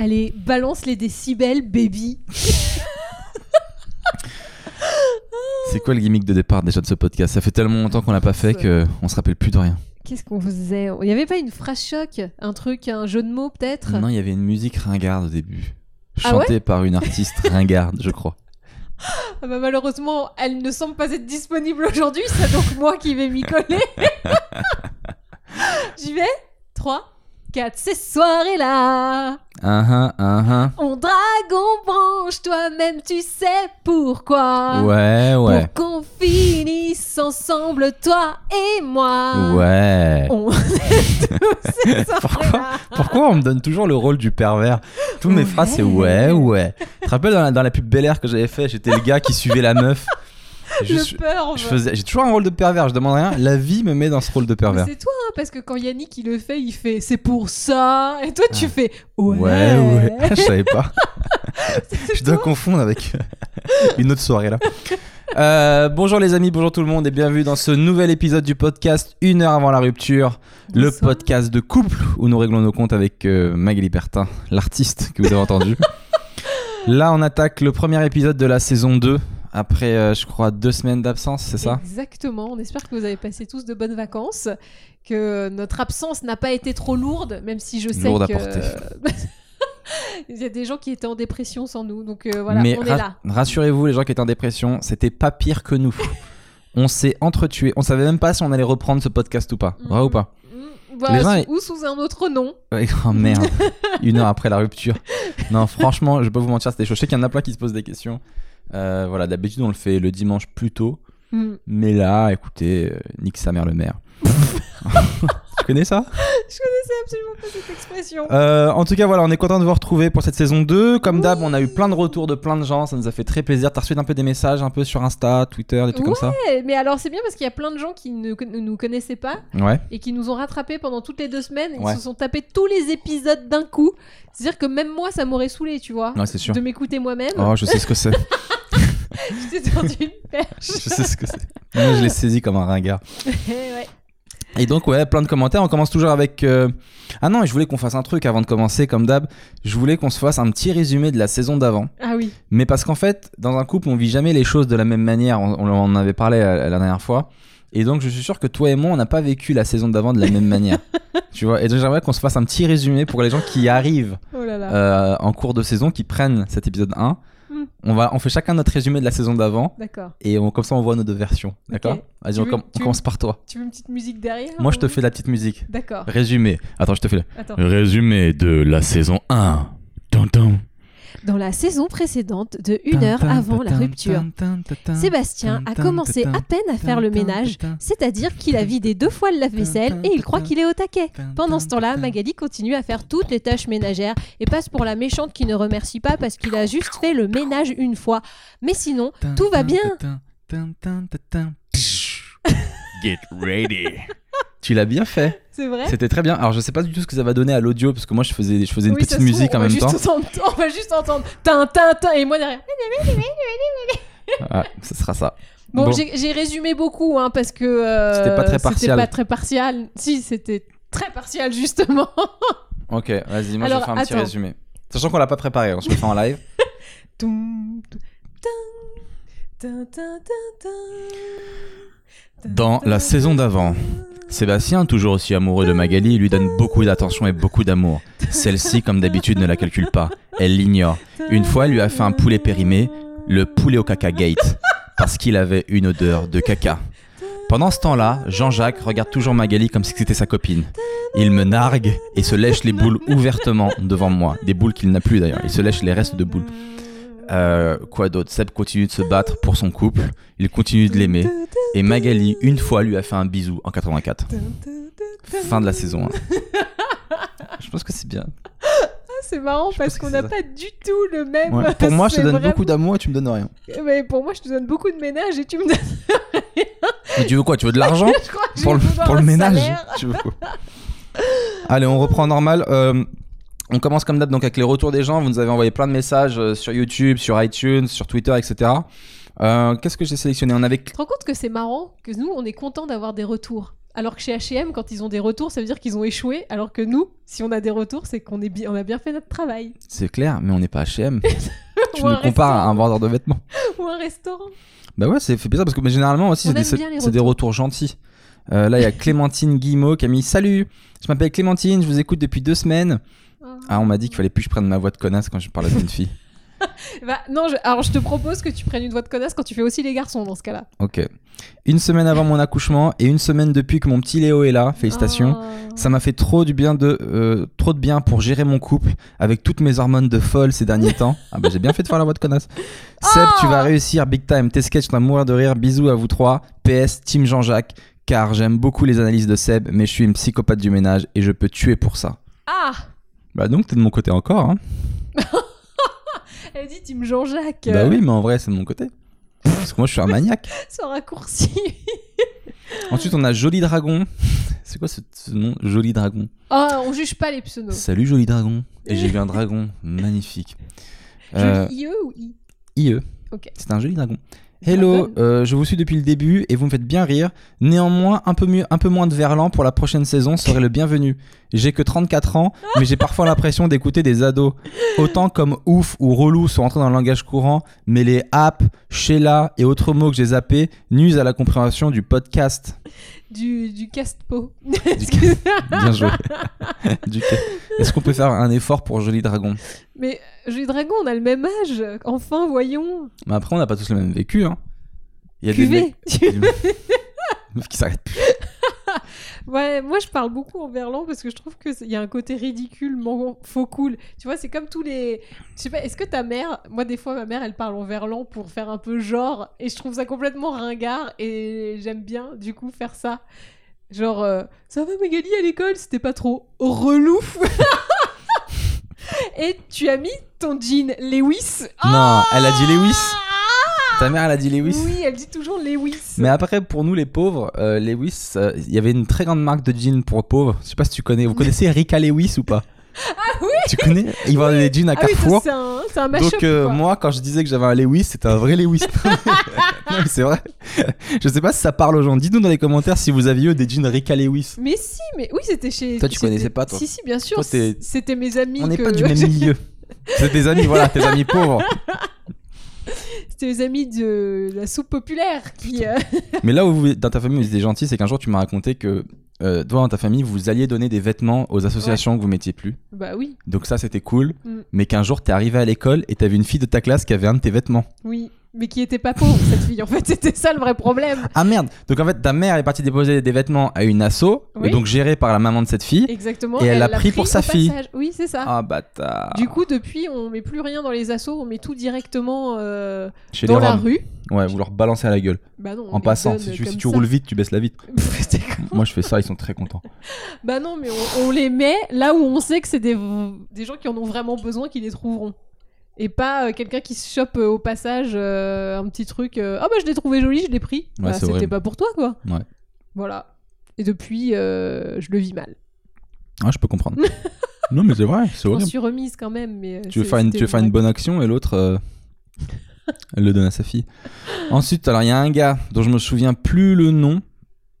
Allez, balance les décibels, baby. C'est quoi le gimmick de départ déjà de ce podcast? Ça fait tellement longtemps qu'on l'a pas fait que on se rappelle plus de rien. Qu'est-ce qu'on faisait? Il n'y avait pas une phrase choc Un truc, un jeu de mots peut-être? Non, il y avait une musique ringarde au début. Ah Chantée par une artiste ringarde, je crois. Ah bah malheureusement, elle ne semble pas être disponible aujourd'hui, c'est donc moi qui vais m'y coller. J'y vais? 3, 4, ces soirées-là. Ah ah ah ah. On drague, on branche, toi-même tu sais pourquoi. Ouais, ouais. Pour qu'on finisse ensemble, toi et moi. Ouais. On est tous ces Pourquoi, pourquoi on me donne toujours le rôle du pervers? Toutes mes Ouais. phrases, c'est ouais, ouais. Tu te rappelles dans la, dans la pub Bel Air que j'avais fait J'étais le gars qui suivait la meuf? Je peur. j'ai toujours un rôle de pervers, je demande rien. La vie me met dans ce rôle de pervers. C'est toi, hein, parce que quand Yannick il le fait, il fait c'est pour ça. Et toi, tu fais ouais. Ouais, ouais. je savais pas. Je dois toi. confondre avec une autre soirée là. Euh, bonjour les amis, bonjour tout le monde et bienvenue dans ce nouvel épisode du podcast Une heure avant la rupture, le podcast de couple où nous réglons nos comptes avec euh, Magali Bertin, l'artiste que vous avez entendu. Là, on attaque le premier épisode de la saison 2 après, euh, je crois, deux semaines d'absence, c'est ça? Exactement. On espère que vous avez passé tous de bonnes vacances, que notre absence n'a pas été trop lourde, même si je sais Lourde à que porter. il y a des gens qui étaient en dépression sans nous. Donc euh, voilà, Mais on est là. rassurez-vous, les gens qui étaient en dépression, c'était pas pire que nous. on s'est entretués. On savait même pas si on allait reprendre ce podcast ou pas. Vrai ou pas? Les gens, ou sous un autre nom. Ouais, Oh merde, une heure après la rupture. Non, franchement, je vais pas vous mentir, c'était chaud. Je sais qu'il y en a plein qui se posent des questions. Euh, voilà, d'habitude on le fait le dimanche plus tôt. Mm. Mais là, écoutez, euh, nique sa mère le maire. tu connais ça? Je connaissais absolument pas cette expression. Euh, En tout cas, voilà, on est content de vous retrouver pour cette saison 2. Comme d'hab, on a eu plein de retours de plein de gens. Ça nous a fait très plaisir. T'as reçu un peu des messages un peu sur Insta, Twitter, des trucs comme ça? Ouais, mais alors c'est bien parce qu'il y a plein de gens qui ne nous connaissaient pas Ouais. et qui nous ont rattrapés pendant toutes les deux semaines. Ils Ouais. se sont tapés tous les épisodes d'un coup. C'est-à-dire que même moi, ça m'aurait saoulé, tu vois, Ouais, c'est sûr. de m'écouter moi-même. Oh, je sais ce que c'est. J'étais tendu une perche. je sais ce que c'est. Moi, je l'ai saisi comme un ringard. ouais. Et donc, ouais, plein de commentaires. On commence toujours avec. euh, Ah non, je voulais qu'on fasse un truc avant de commencer, comme d'hab. Je voulais qu'on se fasse un petit résumé de la saison d'avant. Ah oui. Mais parce qu'en fait, dans un couple, on vit jamais les choses de la même manière. On, on en avait parlé euh, la dernière fois. Et donc, je suis sûr que toi et moi, on n'a pas vécu la saison d'avant de la même manière. Tu vois? Et donc, j'aimerais qu'on se fasse un petit résumé pour les gens qui arrivent Oh là là. euh, en cours de saison, qui prennent cet épisode 1. On, va, on fait chacun notre résumé de la saison d'avant. D'accord. Et on- comme ça, on voit nos deux versions. D'accord? Vas-y, on, veux- com- tu on veux- commence par toi. Tu veux une petite musique derrière Moi, je te fais la petite musique. D'accord. Résumé. Attends, je te fais le Attends. résumé de la saison 1. Tum, Dans la saison précédente, de une heure avant la rupture, Sébastien a commencé à peine à faire le ménage, c'est-à-dire qu'il a vidé deux fois le lave-vaisselle et il croit qu'il est au taquet. Pendant ce temps-là, Magali continue à faire toutes les tâches ménagères et passe pour la méchante qui ne remercie pas parce qu'il a juste fait le ménage une fois. Mais sinon, tout va bien. Get ready. Tu l'as bien fait. C'est vrai C'était très bien. Alors, je sais pas du tout ce que ça va donner à l'audio parce que moi, je faisais, je faisais une Oui, petite musique en même temps. entendre- on va juste entendre tin, tin, et moi derrière. Ah, ce sera ça. Bon, Bon. j'ai résumé beaucoup hein, parce que euh, C'était pas très partial. pas très partial. Si, c'était très partial justement. Ok, vas-y, moi, Alors, je vais faire un petit résumé. Sachant qu'on l'a pas préparé, on se le fait en live. Toum, toum, tin, Dans la saison d'avant, Sébastien, toujours aussi amoureux de Magali, lui donne beaucoup d'attention et beaucoup d'amour. Celle-ci, comme d'habitude, ne la calcule pas. Elle l'ignore. Une fois, elle lui a fait un poulet périmé, le poulet au caca gate, parce qu'il avait une odeur de caca. Pendant ce temps-là, Jean-Jacques regarde toujours Magali comme si c'était sa copine. Il me nargue et se lèche les boules ouvertement devant moi. Des boules qu'il n'a plus d'ailleurs. Il se lèche les restes de boules. Euh, quoi d'autre? Seb continue de se battre pour son couple. Il continue de l'aimer. Et Magali, une fois, lui a fait un bisou en 84. Fin de la saison. hein. Je pense que c'est bien. C'est marrant Je parce pense que qu'on c'est n'a ça. pas du tout le même. Ouais. Pour moi, je te C'est donne vraiment- beaucoup d'amour et tu me donnes rien. Mais pour moi, je te donne beaucoup de ménage et tu me donnes. Mais tu veux quoi? Tu veux de l'argent? Je crois que pour le, je vais vouloir pour le un ménage salaire. Tu veux quoi? Allez, on reprend normal. Euh, on commence comme d'hab donc avec les retours des gens. Vous nous avez envoyé plein de messages euh, sur YouTube, sur iTunes, sur Twitter, etc. Euh, Qu'est-ce que j'ai sélectionné? On avait Tu te rends compte que c'est marrant que nous, on est content d'avoir des retours Alors que chez H&M, quand ils ont des retours, ça veut dire qu'ils ont échoué. Alors que nous, si on a des retours, c'est qu'on est bi- on a bien fait notre travail. C'est clair, mais on n'est pas H&M. tu Ou nous compares à un vendeur de vêtements. Ou un restaurant. Bah ouais, c'est fait bizarre parce que mais généralement aussi des, c'est des retours gentils. Euh, là, il y a Clémentine Guillemot qui a mis Salut, je m'appelle Clémentine, je vous écoute depuis deux semaines. Ah, on m'a dit qu'il fallait plus que je prenne ma voix de connasse quand je parle d'une fille. Bah, non, je- alors je te propose que tu prennes une voix de connasse quand tu fais aussi les garçons dans ce cas-là. Ok. Une semaine avant mon accouchement et une semaine depuis que mon petit Léo est là. Félicitations. Oh. Ça m'a fait trop du bien de euh, trop de bien pour gérer mon couple avec toutes mes hormones de folle ces derniers temps. Ah bah j'ai bien fait de faire la voix de connasse. Seb, tu vas réussir big time. Tes sketchs vont mourir de rire. Bisous à vous trois. PS Team Jean-Jacques. Car j'aime beaucoup les analyses de Seb, mais je suis une psychopathe du ménage et je peux tuer pour ça. Ah Bah donc t'es de mon côté encore. Hein. Elle dit Team Jean-Jacques. Bah euh, oui, mais en vrai c'est de mon côté. Parce que moi je suis un maniaque. Ce raccourci. Ensuite on a Joli Dragon. C'est quoi ce, ce nom Joli Dragon? Oh, on juge pas les pseudos. Salut Joli Dragon. Et j'ai vu un dragon magnifique. Euh, Joli IE ou I? IE. Ok. C'est un joli dragon. Hello, euh, je vous suis depuis le début et vous me faites bien rire. Néanmoins, un peu, mieux, un peu moins de verlan pour la prochaine saison serait le bienvenu. J'ai que 34 ans, mais j'ai parfois l'impression d'écouter des ados. Autant comme ouf ou relou sont entrés dans le langage courant, mais les apps, Sheila et autres mots que j'ai zappés nuisent à la compréhension du podcast. Du, du cast-po. Bien joué. Du- Est-ce qu'on peut faire un effort pour Joli Dragon Mais Joli Dragon, on a le même âge. Enfin, voyons. Mais après, on n'a pas tous le même vécu. Hein. Il y a des mecs- des qui s'arrêtent plus. Ouais, moi je parle beaucoup en verlan parce que je trouve qu'il y a un côté ridiculement faux cool. Tu vois, c'est comme tous les. Je sais pas, est-ce que ta mère. Moi, des fois, ma mère elle parle en verlan pour faire un peu genre et je trouve ça complètement ringard et j'aime bien du coup faire ça. Genre, euh, ça va Magali à l'école, c'était pas trop relou. et tu as mis ton jean Lewis. Non, elle a dit Lewis. Ta mère, elle a dit Lewis. Oui, elle dit toujours Lewis. Mais après, pour nous les pauvres, euh, Lewis, euh, il y avait une très grande marque de jeans pour pauvres. Je sais pas si tu connais. Vous connaissez Rika Lewis ou pas? Ah oui Tu connais? Ils vendent des jeans à Ah oui, Carrefour. c'est un, c'est un mashup, Donc euh, quoi. moi, quand je disais que j'avais un Lewis, c'était un vrai Lewis. non, mais c'est vrai. je sais pas si ça parle aux gens. Dites-nous dans les commentaires si vous aviez eu des jeans Rika Lewis. Mais si, mais oui, c'était chez. Toi, tu connaissais pas, toi Si, si, bien sûr. C'était mes amis. On n'est que- pas du même milieu. C'est tes amis, voilà, tes amis pauvres. C'était les amis de la soupe populaire qui. euh, Mais là où vous, dans ta famille vous étiez gentil, c'est qu'un jour tu m'as raconté que euh, toi dans ta famille vous alliez donner des vêtements aux associations que vous mettiez plus. Bah oui, Donc ça c'était cool. Mm. Mais qu'un jour t'es arrivé à l'école et vu une fille de ta classe qui avait un de tes vêtements. oui. Mais qui était pas pauvre, cette fille. En fait, c'était ça le vrai problème. Ah merde Donc en fait ta mère est partie déposer des vêtements à une asso, Oui. et donc gérée par la maman de cette fille. Exactement. Et elle l'a pris pour sa fille. passage. Oui, c'est ça. Ah bâtard. Du coup, depuis, on met plus rien dans les assos, on met tout directement euh, Chez dans la rue. Ouais, vous leur balancez à la gueule. Bah non. on En passant, si tu, si roules vite, tu baisses la vitre. Moi je fais ça, ils sont très contents. Bah non, mais on, on les met là où on sait que c'est des, des gens qui en ont vraiment besoin qui les trouveront. Et pas euh, quelqu'un qui se chope euh, au passage euh, un petit truc. Ah bah je l'ai trouvé joli, je l'ai pris. Ouais, Bah, c'est C'était pas pour toi quoi. Ouais. Voilà. Et depuis, euh, je le vis mal. Ah, je peux comprendre. non mais c'est vrai, c'est Je m'en horrible. suis remise quand même. Mais euh, Tu veux c'est- faire une, c'était tu veux faire une vrai. bonne action et l'autre, euh, elle le donne à sa fille. Ensuite, alors il y a un gars dont je me souviens plus le nom.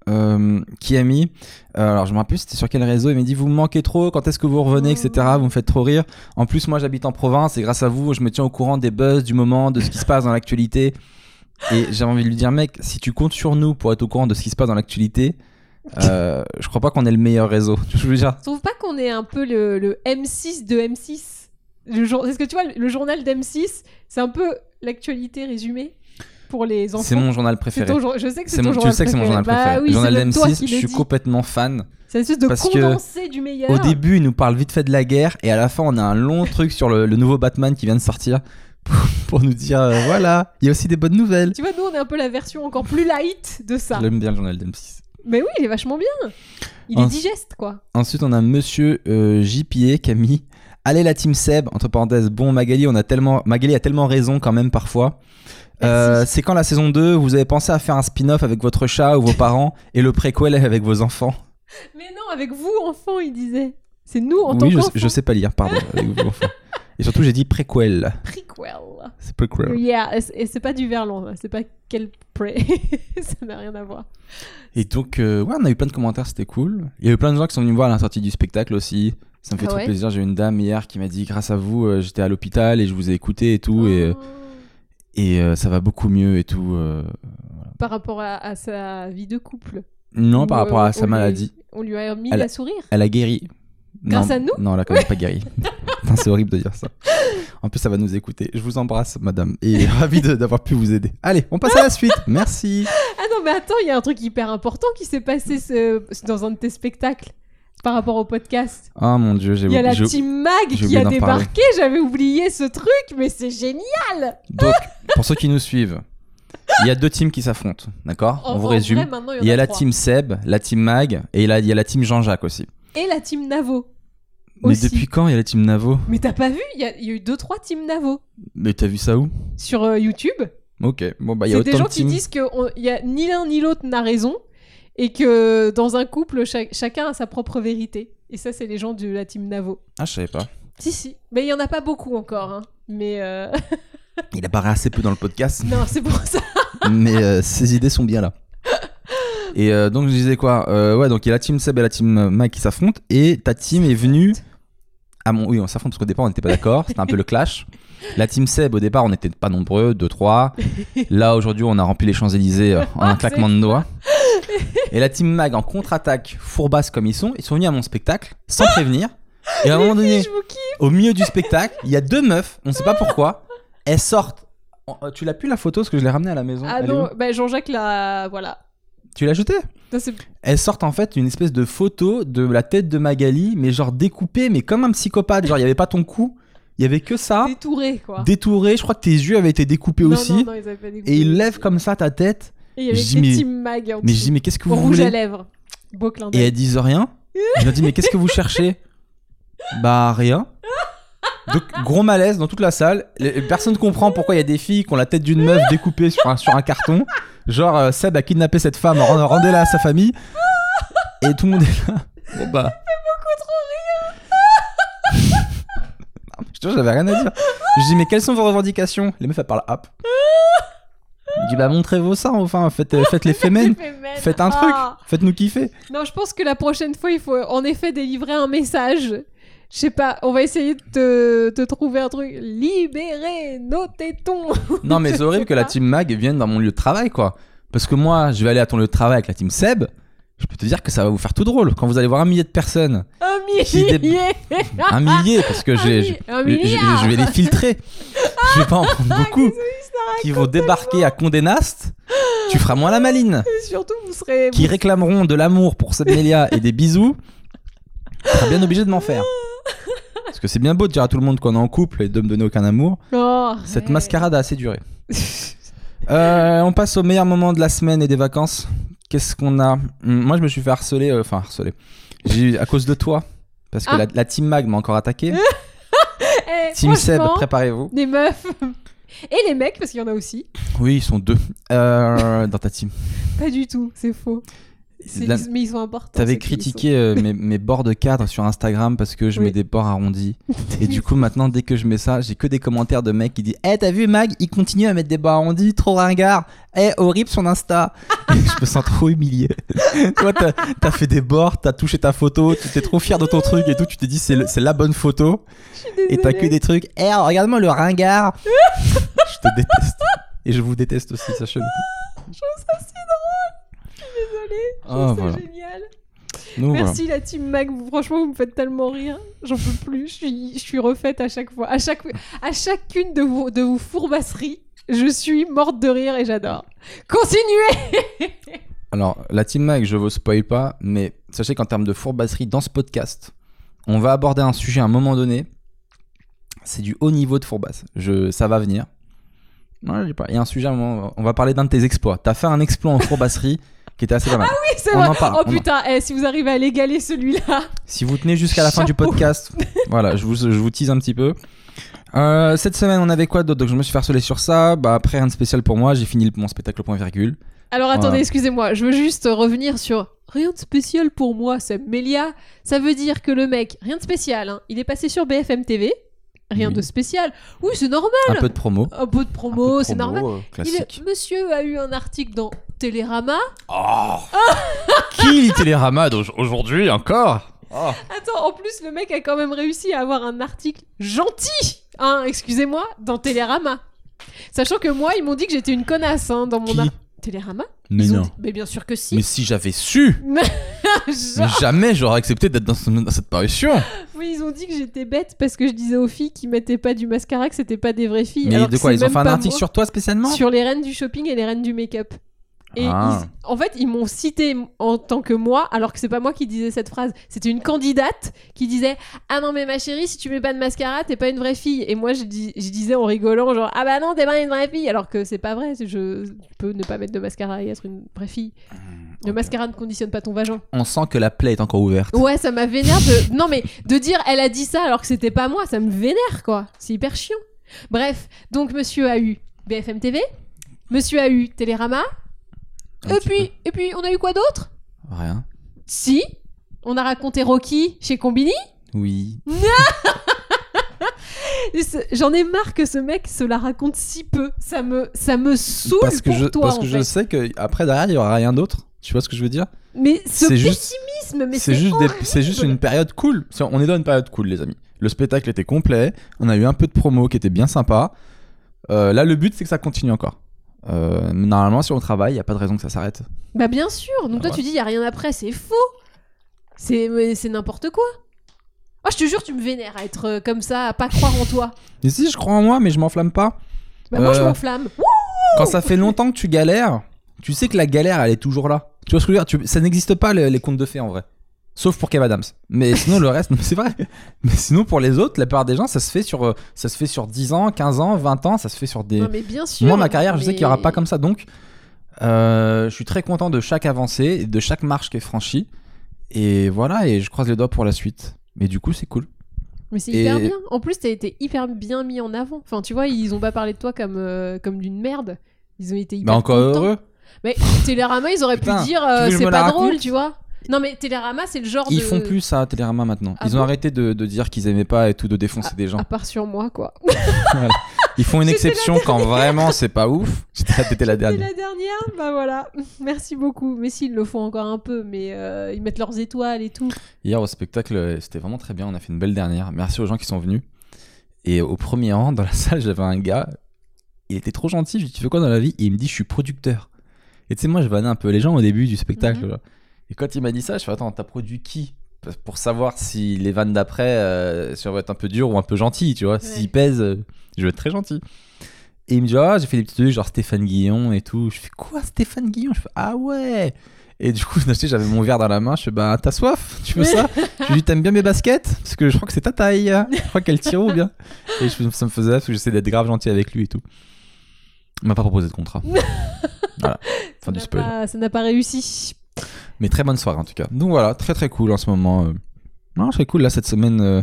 Euh, qui a mis, euh, alors je me rappelle c'était sur quel réseau, il m'a dit vous me manquez trop, quand est-ce que vous revenez, etc. Vous me faites trop rire. En plus moi j'habite en province et grâce à vous je me tiens au courant des buzz du moment, de ce qui se passe dans l'actualité. Et j'avais envie de lui dire mec, si tu comptes sur nous pour être au courant de ce qui se passe dans l'actualité, euh, je crois pas qu'on ait le meilleur réseau. Je veux trouves pas qu'on est un peu le, le M6 de M6 le jour... Est-ce que tu vois, le journal d'M6, c'est un peu l'actualité résumée? Pour les enfants c'est mon journal préféré. ton Je sais que c'est C'est ton mon, tu journal sais que c'est mon journal préféré. préféré. Bah oui, journal c'est même toi d'M6, qui je le suis complètement fan. C'est espèce de parce que condensé du meilleur. Au début, il nous parle vite fait de la guerre et à la fin, on a un long truc sur le, le nouveau Batman qui vient de sortir pour, nous dire euh, voilà, il y a aussi des bonnes nouvelles. Tu vois, nous, on est un peu la version encore plus light de ça. J'aime bien le journal d'M6. Mais oui, il est vachement bien. Il En- est digeste, quoi. Ensuite, on a monsieur euh, JPA mis Allez la team Seb, entre parenthèses, bon Magali, on a tellement, Magali a tellement raison quand même parfois. Euh, c'est quand la saison 2, vous avez pensé à faire un spin-off avec votre chat ou vos parents et le préquel avec vos enfants Mais non, avec vous, enfants, il disait. C'est nous, en tant Oui, je, qu'enfants. je sais pas lire, pardon. avec vos enfants. Et surtout, j'ai dit préquel. Prequel. C'est prequel. Yeah, et c'est- pas du verlan, c'est pas quel prey. ça n'a rien à voir. Et donc, euh, ouais, on a eu plein de commentaires, c'était cool. Il y a eu plein de gens qui sont venus me voir à la sortie du spectacle aussi. Ça me fait Ah trop ouais plaisir. J'ai eu une dame hier qui m'a dit, grâce à vous, euh, j'étais à l'hôpital et je vous ai écouté et tout. Et, Oh. et euh, ça va beaucoup mieux et tout. euh. Par rapport à, à sa vie de couple. Non, Ou, par euh, rapport à on sa lui- maladie. On lui a mis Elle la sourire. Elle a guéri. Grâce non, à nous Non, elle a quand même pas guéri. C'est horrible de dire ça. En plus, ça va nous écouter. Je vous embrasse, madame. Et ravi d'avoir pu vous aider. Allez, on passe à la suite. Merci. Ah non, mais attends, il y a un truc hyper important qui s'est passé ce- dans un de tes spectacles par rapport au podcast. Oh mon dieu, j'ai Il y a la team Mag qui oublié a débarqué, j'avais oublié ce truc, mais c'est génial Donc, pour ceux qui nous suivent, il y a deux teams qui s'affrontent. D'accord On vous résume. vrai, Il y a la trois. team Seb, la team Mag et là, il y a la team Jean-Jacques aussi. Et la team Navo. Mais Aussi. depuis quand il y a la team Navo Mais t'as pas vu Il y, a- il y a eu deux trois teams Navo Mais t'as vu ça où sur euh, YouTube. Ok, bon bah il y a c'est des autant gens de qui disent que on- y a ni l'un ni l'autre n'a raison et que dans un couple, cha- chacun a sa propre vérité. Et ça, c'est les gens de la team Navo. Ah, je savais pas. Si, si. Mais il y en a pas beaucoup encore. hein. Mais euh, Il apparaît assez peu dans le podcast, non, c'est pour ça. mais euh, ses idées sont bien là. Et euh, donc je disais quoi Euh, Ouais, donc il y a la team Seb et la team Mag qui s'affrontent et ta team est venue à mon. Oui, on s'affronte parce qu'au départ on n'était pas d'accord, c'était un peu le clash. La team Seb au départ on n'était pas nombreux, 2-3. Là aujourd'hui on a rempli les Champs-Élysées euh, en un claquement de doigts. Et la team Mag en contre-attaque, fourbasse comme ils sont, ils sont venus à mon spectacle sans prévenir. Et à un moment donné, au milieu du spectacle, il y a deux meufs, on sait pas pourquoi, elles sortent. Oh, Tu l'as plus la photo parce que je l'ai ramenée à la maison. Ah Elle non, bah Jean-Jacques l'a. Voilà. Tu l'as jetée? Ça, c'est- Elles sortent en fait une espèce de photo de la tête de Magali, mais genre découpée, mais comme un psychopathe. Genre il y avait pas ton cou, il y avait que ça, Détouré, quoi. détouré. Je crois que tes yeux avaient été découpés Non, aussi. non, non, ils avaient pas découpé. Et il lève comme ça ta tête. Et il y avait Je dis, écrit mais- Team Mag en Mais je dis mais qu'est-ce que vous rouge à voulez lèvres. Beau clin Et elles disent rien. Je leur dis mais qu'est-ce que vous cherchez Bah rien. Donc gros malaise dans toute la salle. Les- Personne comprend pourquoi il y a des filles qui ont la tête d'une meuf découpée sur un, sur un carton. Genre euh, Seb a kidnappé cette femme, rend- rendez-la à sa famille. Et tout le monde est là. Bon bah. Non, mais Je te jure, j'avais rien à dire. Je dis mais quelles sont vos revendications? Les meufs elles parlent hop. Je dis bah montrez vos seins enfin, faites, euh, faites les fémènes. Fémène. Faites un truc, Ah. faites-nous kiffer. Non, je pense que la prochaine fois, il faut en effet délivrer un message. Je sais pas, on va essayer de te, te trouver un truc. Libérez nos tétons Non, mais c'est horrible que la team Mag vienne dans mon lieu de travail, quoi. Parce que moi, je vais aller à ton lieu de travail avec la team Seb. Je peux te dire que ça va vous faire tout drôle. Quand vous allez voir un millier de personnes, Un dé- millier un millier, parce que je, je- vais les filtrer. Je vais pas en prendre beaucoup. Qu'est-ce Qui vont débarquer à Condé Nast. Tu feras moins la maline. Et surtout, vous serez. Qui réclameront de l'amour pour Seb Melia et des bisous. Tu seras bien obligé de m'en faire. Parce que c'est bien beau de dire à tout le monde qu'on est en couple et de me donner aucun amour. Oh, Cette mascarade a assez duré. Euh, on passe au meilleur moment de la semaine et des vacances. Qu'est-ce qu'on a? Hum, Moi, je me suis fait harceler. euh, Enfin, harceler. J'ai à cause de toi. Parce que Ah. la, la team Mag m'a encore attaqué. Eh, team Seb, préparez-vous. Les meufs. Et les mecs, parce qu'il y en a aussi. Oui, ils sont deux euh, dans ta team. Pas du tout, c'est faux. La- Mais ils sont importants. T'avais critiqué euh, mes, mes bords de cadre sur Instagram parce que je Oui. mets des bords arrondis. Et du coup, maintenant, dès que je mets ça, j'ai que des commentaires de mecs qui disent Eh, t'as vu Mag Il continue à mettre des bords arrondis, trop ringard. Eh, horrible son Insta. Et je me sens trop humilié. Toi, t'as as fait des bords, t'as touché ta photo, tu t'es trop fier de ton truc et tout. Tu t'es dit C'est la bonne photo. Et t'as que des trucs Eh, regarde-moi le ringard. je te déteste. Et je vous déteste aussi, sachez-le. Je trouve ça si. Ah, génial. Donc, voilà. Merci la team Mag, franchement vous me faites tellement rire, j'en peux plus, je suis, je suis refaite à chaque fois, à, chaque, à chacune de vos, de vos fourbasseries, je suis morte de rire et j'adore. Continuez Alors, la Team Mag, je vous spoil pas, mais sachez qu'en termes de fourbasserie dans ce podcast, on va aborder un sujet à un moment donné. C'est du haut niveau de fourbasse. Je, ça va venir. Ouais, je sais pas. Il y a un sujet à un moment, on va parler d'un de tes exploits. T'as fait un exploit en fourbasserie qui était assez pas mal. Oui c'est vrai, parle, oh en- putain, eh, si vous arrivez à l'égaler celui-là, Si vous tenez jusqu'à la fin du podcast, voilà, je vous, je vous tease un petit peu. Euh, cette semaine, on avait quoi d'autre Donc, je me suis fait harceler sur ça. Bah, après, rien de spécial pour moi. J'ai fini mon spectacle au point virgule. Alors attendez, Voilà. excusez-moi, je veux juste revenir sur rien de spécial pour moi, c'est Mélia. Ça veut dire que le mec, rien de spécial, hein, il est passé sur BFM TV Rien Oui. de spécial. Oui, c'est normal. Un peu de promo. Un peu de promo, c'est normal. euh, Il est- Classique. Monsieur a eu un article dans Télérama. Oh Qui lit Télérama aujourd'hui encore Oh. Attends, en plus, le mec a quand même réussi à avoir un article gentil, hein, excusez-moi, dans Télérama. Sachant que moi, ils m'ont dit que j'étais une connasse hein, dans mon Qui Télérama Mais Ils non. dit- Mais bien sûr que si. Mais si j'avais su, mais Genre- jamais j'aurais accepté d'être dans, ce- dans cette parution. Oui, ils ont dit que j'étais bête parce que je disais aux filles qui mettaient pas du mascara que c'était pas des vraies filles. Mais alors de quoi Ils ont fait un article sur toi spécialement? Sur les reines du shopping et les reines du make-up. Et Ah. ils- en fait, ils m'ont cité en tant que moi, alors que c'est pas moi qui disais cette phrase. C'était une candidate qui disait Ah non, mais ma chérie, si tu mets pas de mascara, t'es pas une vraie fille. Et moi, je, dis- je disais en rigolant, genre Ah bah non, t'es pas une vraie fille. Alors que c'est pas vrai. Je, peux ne pas mettre de mascara et être une vraie fille. Le ok. mascara ne conditionne pas ton vagin. On sent que la plaie est encore ouverte. Ouais, ça m'a vénère de. Non, mais de dire Elle a dit ça alors que c'était pas moi, ça me vénère, quoi. C'est hyper chiant. Bref, donc monsieur a eu BFM TV, monsieur a eu Télérama. Et puis, et puis, on a eu quoi d'autre? Rien. Si, on a raconté Rocky chez Combini? Oui. J'en ai marre que ce mec se la raconte si peu. Ça me, ça me saoule parce que pour je, toi, parce que fait. je sais que après derrière il y aura rien d'autre. Tu vois ce que je veux dire? Mais ce c'est juste- pessimisme, mais C'est juste, c'est juste une période cool. On est dans une période cool, les amis. Le spectacle était complet. On a eu un peu de promo qui était bien sympa. Euh, là, le but, c'est que ça continue encore. Euh, normalement, si on travaille, il n'y a pas de raison que ça s'arrête. Bah bien sûr. Donc Ah toi, ouais. tu dis, il y a rien après. C'est faux. C'est mais c'est n'importe quoi. Oh, je te jure, tu me vénères à être euh, comme ça, à pas croire en toi. Et si, je crois en moi, mais je m'enflamme pas. Bah moi, je Euh, m'enflamme. Quand ça fait longtemps que tu galères, tu sais que la galère, elle est toujours là. Tu vois ce que je veux dire? Tu- Ça n'existe pas, les, les contes de fées, en vrai. Sauf pour Kev Adams. Mais sinon, le reste, c'est vrai. Mais sinon, pour les autres, la plupart des gens, ça se fait sur, euh, ça se fait sur 10 ans, 15 ans, 20 ans, ça se fait sur des... Non mais bien sûr. Moi, ma carrière, je sais qu'il n'y aura pas comme ça. Donc, euh, je suis très content de chaque avancée, de chaque marche qui est franchie. Et voilà, et je croise les doigts pour la suite. Mais du coup, c'est cool. Mais c'est Et- hyper bien. En plus, t'as été hyper bien mis en avant. Enfin, tu vois, ils ont pas parlé de toi comme, euh, comme d'une merde. Ils ont été hyper Bah, encore contents. heureux. Mais Télérama, ils auraient Putain, pu dire euh, c'est pas drôle, tu vois. Non, mais Télérama, c'est le genre Ils de. font plus ça à Télérama maintenant. Ah Ils ont arrêté de, de dire qu'ils aimaient pas et tout, de défoncer des gens. À part sur moi, quoi. Ils font une exception quand vraiment c'est pas ouf. J'étais la- dernière. la dernière, bah voilà. Merci beaucoup. Mais s'ils le font encore un peu, mais euh, ils mettent leurs étoiles et tout. Hier au spectacle, euh, c'était vraiment très bien. On a fait une belle dernière. Merci aux gens qui sont venus. Et au premier rang, dans la salle, j'avais un gars. Il était trop gentil. Je lui ai dit Tu fais quoi dans la vie? Et il me dit Je suis producteur. Et tu sais, moi, je vannais un peu les gens au début du spectacle. Mhm. Et quand il m'a dit ça, je fais Attends, t'as produit qui Pour savoir si les vannes d'après, euh, si on va être un peu dur ou un peu gentil, tu vois. S'ils pèsent, euh, je vais être très gentil. Et il me dit Ah, j'ai fait des petits trucs genre Stéphane Guillon et tout. Je fais Quoi, Stéphane Guillon? Je fais Ah ouais Et du coup, j'avais mon verre dans la main. Je fais Bah, t'as soif Tu veux ça? Je lui dis T'aimes bien mes baskets? Parce que je crois que c'est ta taille. Je crois qu'elle tire ou bien Et je- ça me faisait parce que j'essaie d'être grave gentil avec lui et tout. Il m'a pas proposé de contrat. voilà, fin Ça du n'a spoil. pas- ça n'a pas réussi. Mais très bonne soirée en tout cas. Donc voilà, très très cool en ce moment. euh. Non, c'est cool là cette semaine. euh,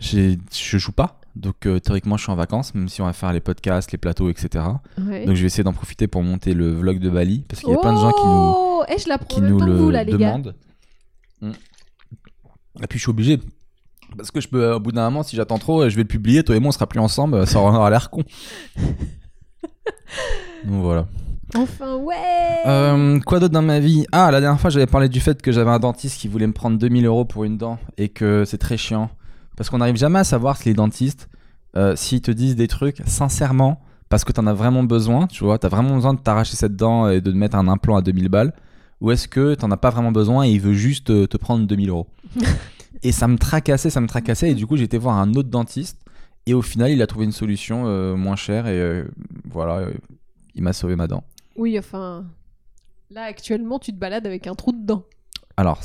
j'ai- je joue pas. Donc euh, théoriquement, je suis en vacances, même si on va faire les podcasts, les plateaux, etc. Ouais. Donc je vais essayer d'en profiter pour monter le vlog de Bali. Parce qu'il y a plein de gens qui nous, Oh Eh, je qui nous le vous, là, les gars. demandent. Mm. Et puis je suis obligé. Parce que je peux, au bout d'un moment, si j'attends trop, je vais le publier, toi et moi on sera plus ensemble, ça aura l'air con. Donc voilà. Enfin, ouais Euh, quoi d'autre dans ma vie? Ah, la dernière fois, j'avais parlé du fait que j'avais un dentiste qui voulait me prendre 2000 euros pour une dent et que c'est très chiant. Parce qu'on n'arrive jamais à savoir si les dentistes, euh, s'ils te disent des trucs sincèrement, parce que t'en as vraiment besoin, tu vois, t'as vraiment besoin de t'arracher cette dent et de te mettre un implant à 2000 balles, ou est-ce que t'en as pas vraiment besoin et il veut juste euh, te prendre 2000 euros? Et ça me tracassait, ça me tracassait, et du coup, j'ai été voir un autre dentiste, et au final, il a trouvé une solution euh, moins chère, et voilà, il m'a sauvé ma dent. Oui, enfin... Là, actuellement, tu te balades avec un trou dedans. Alors.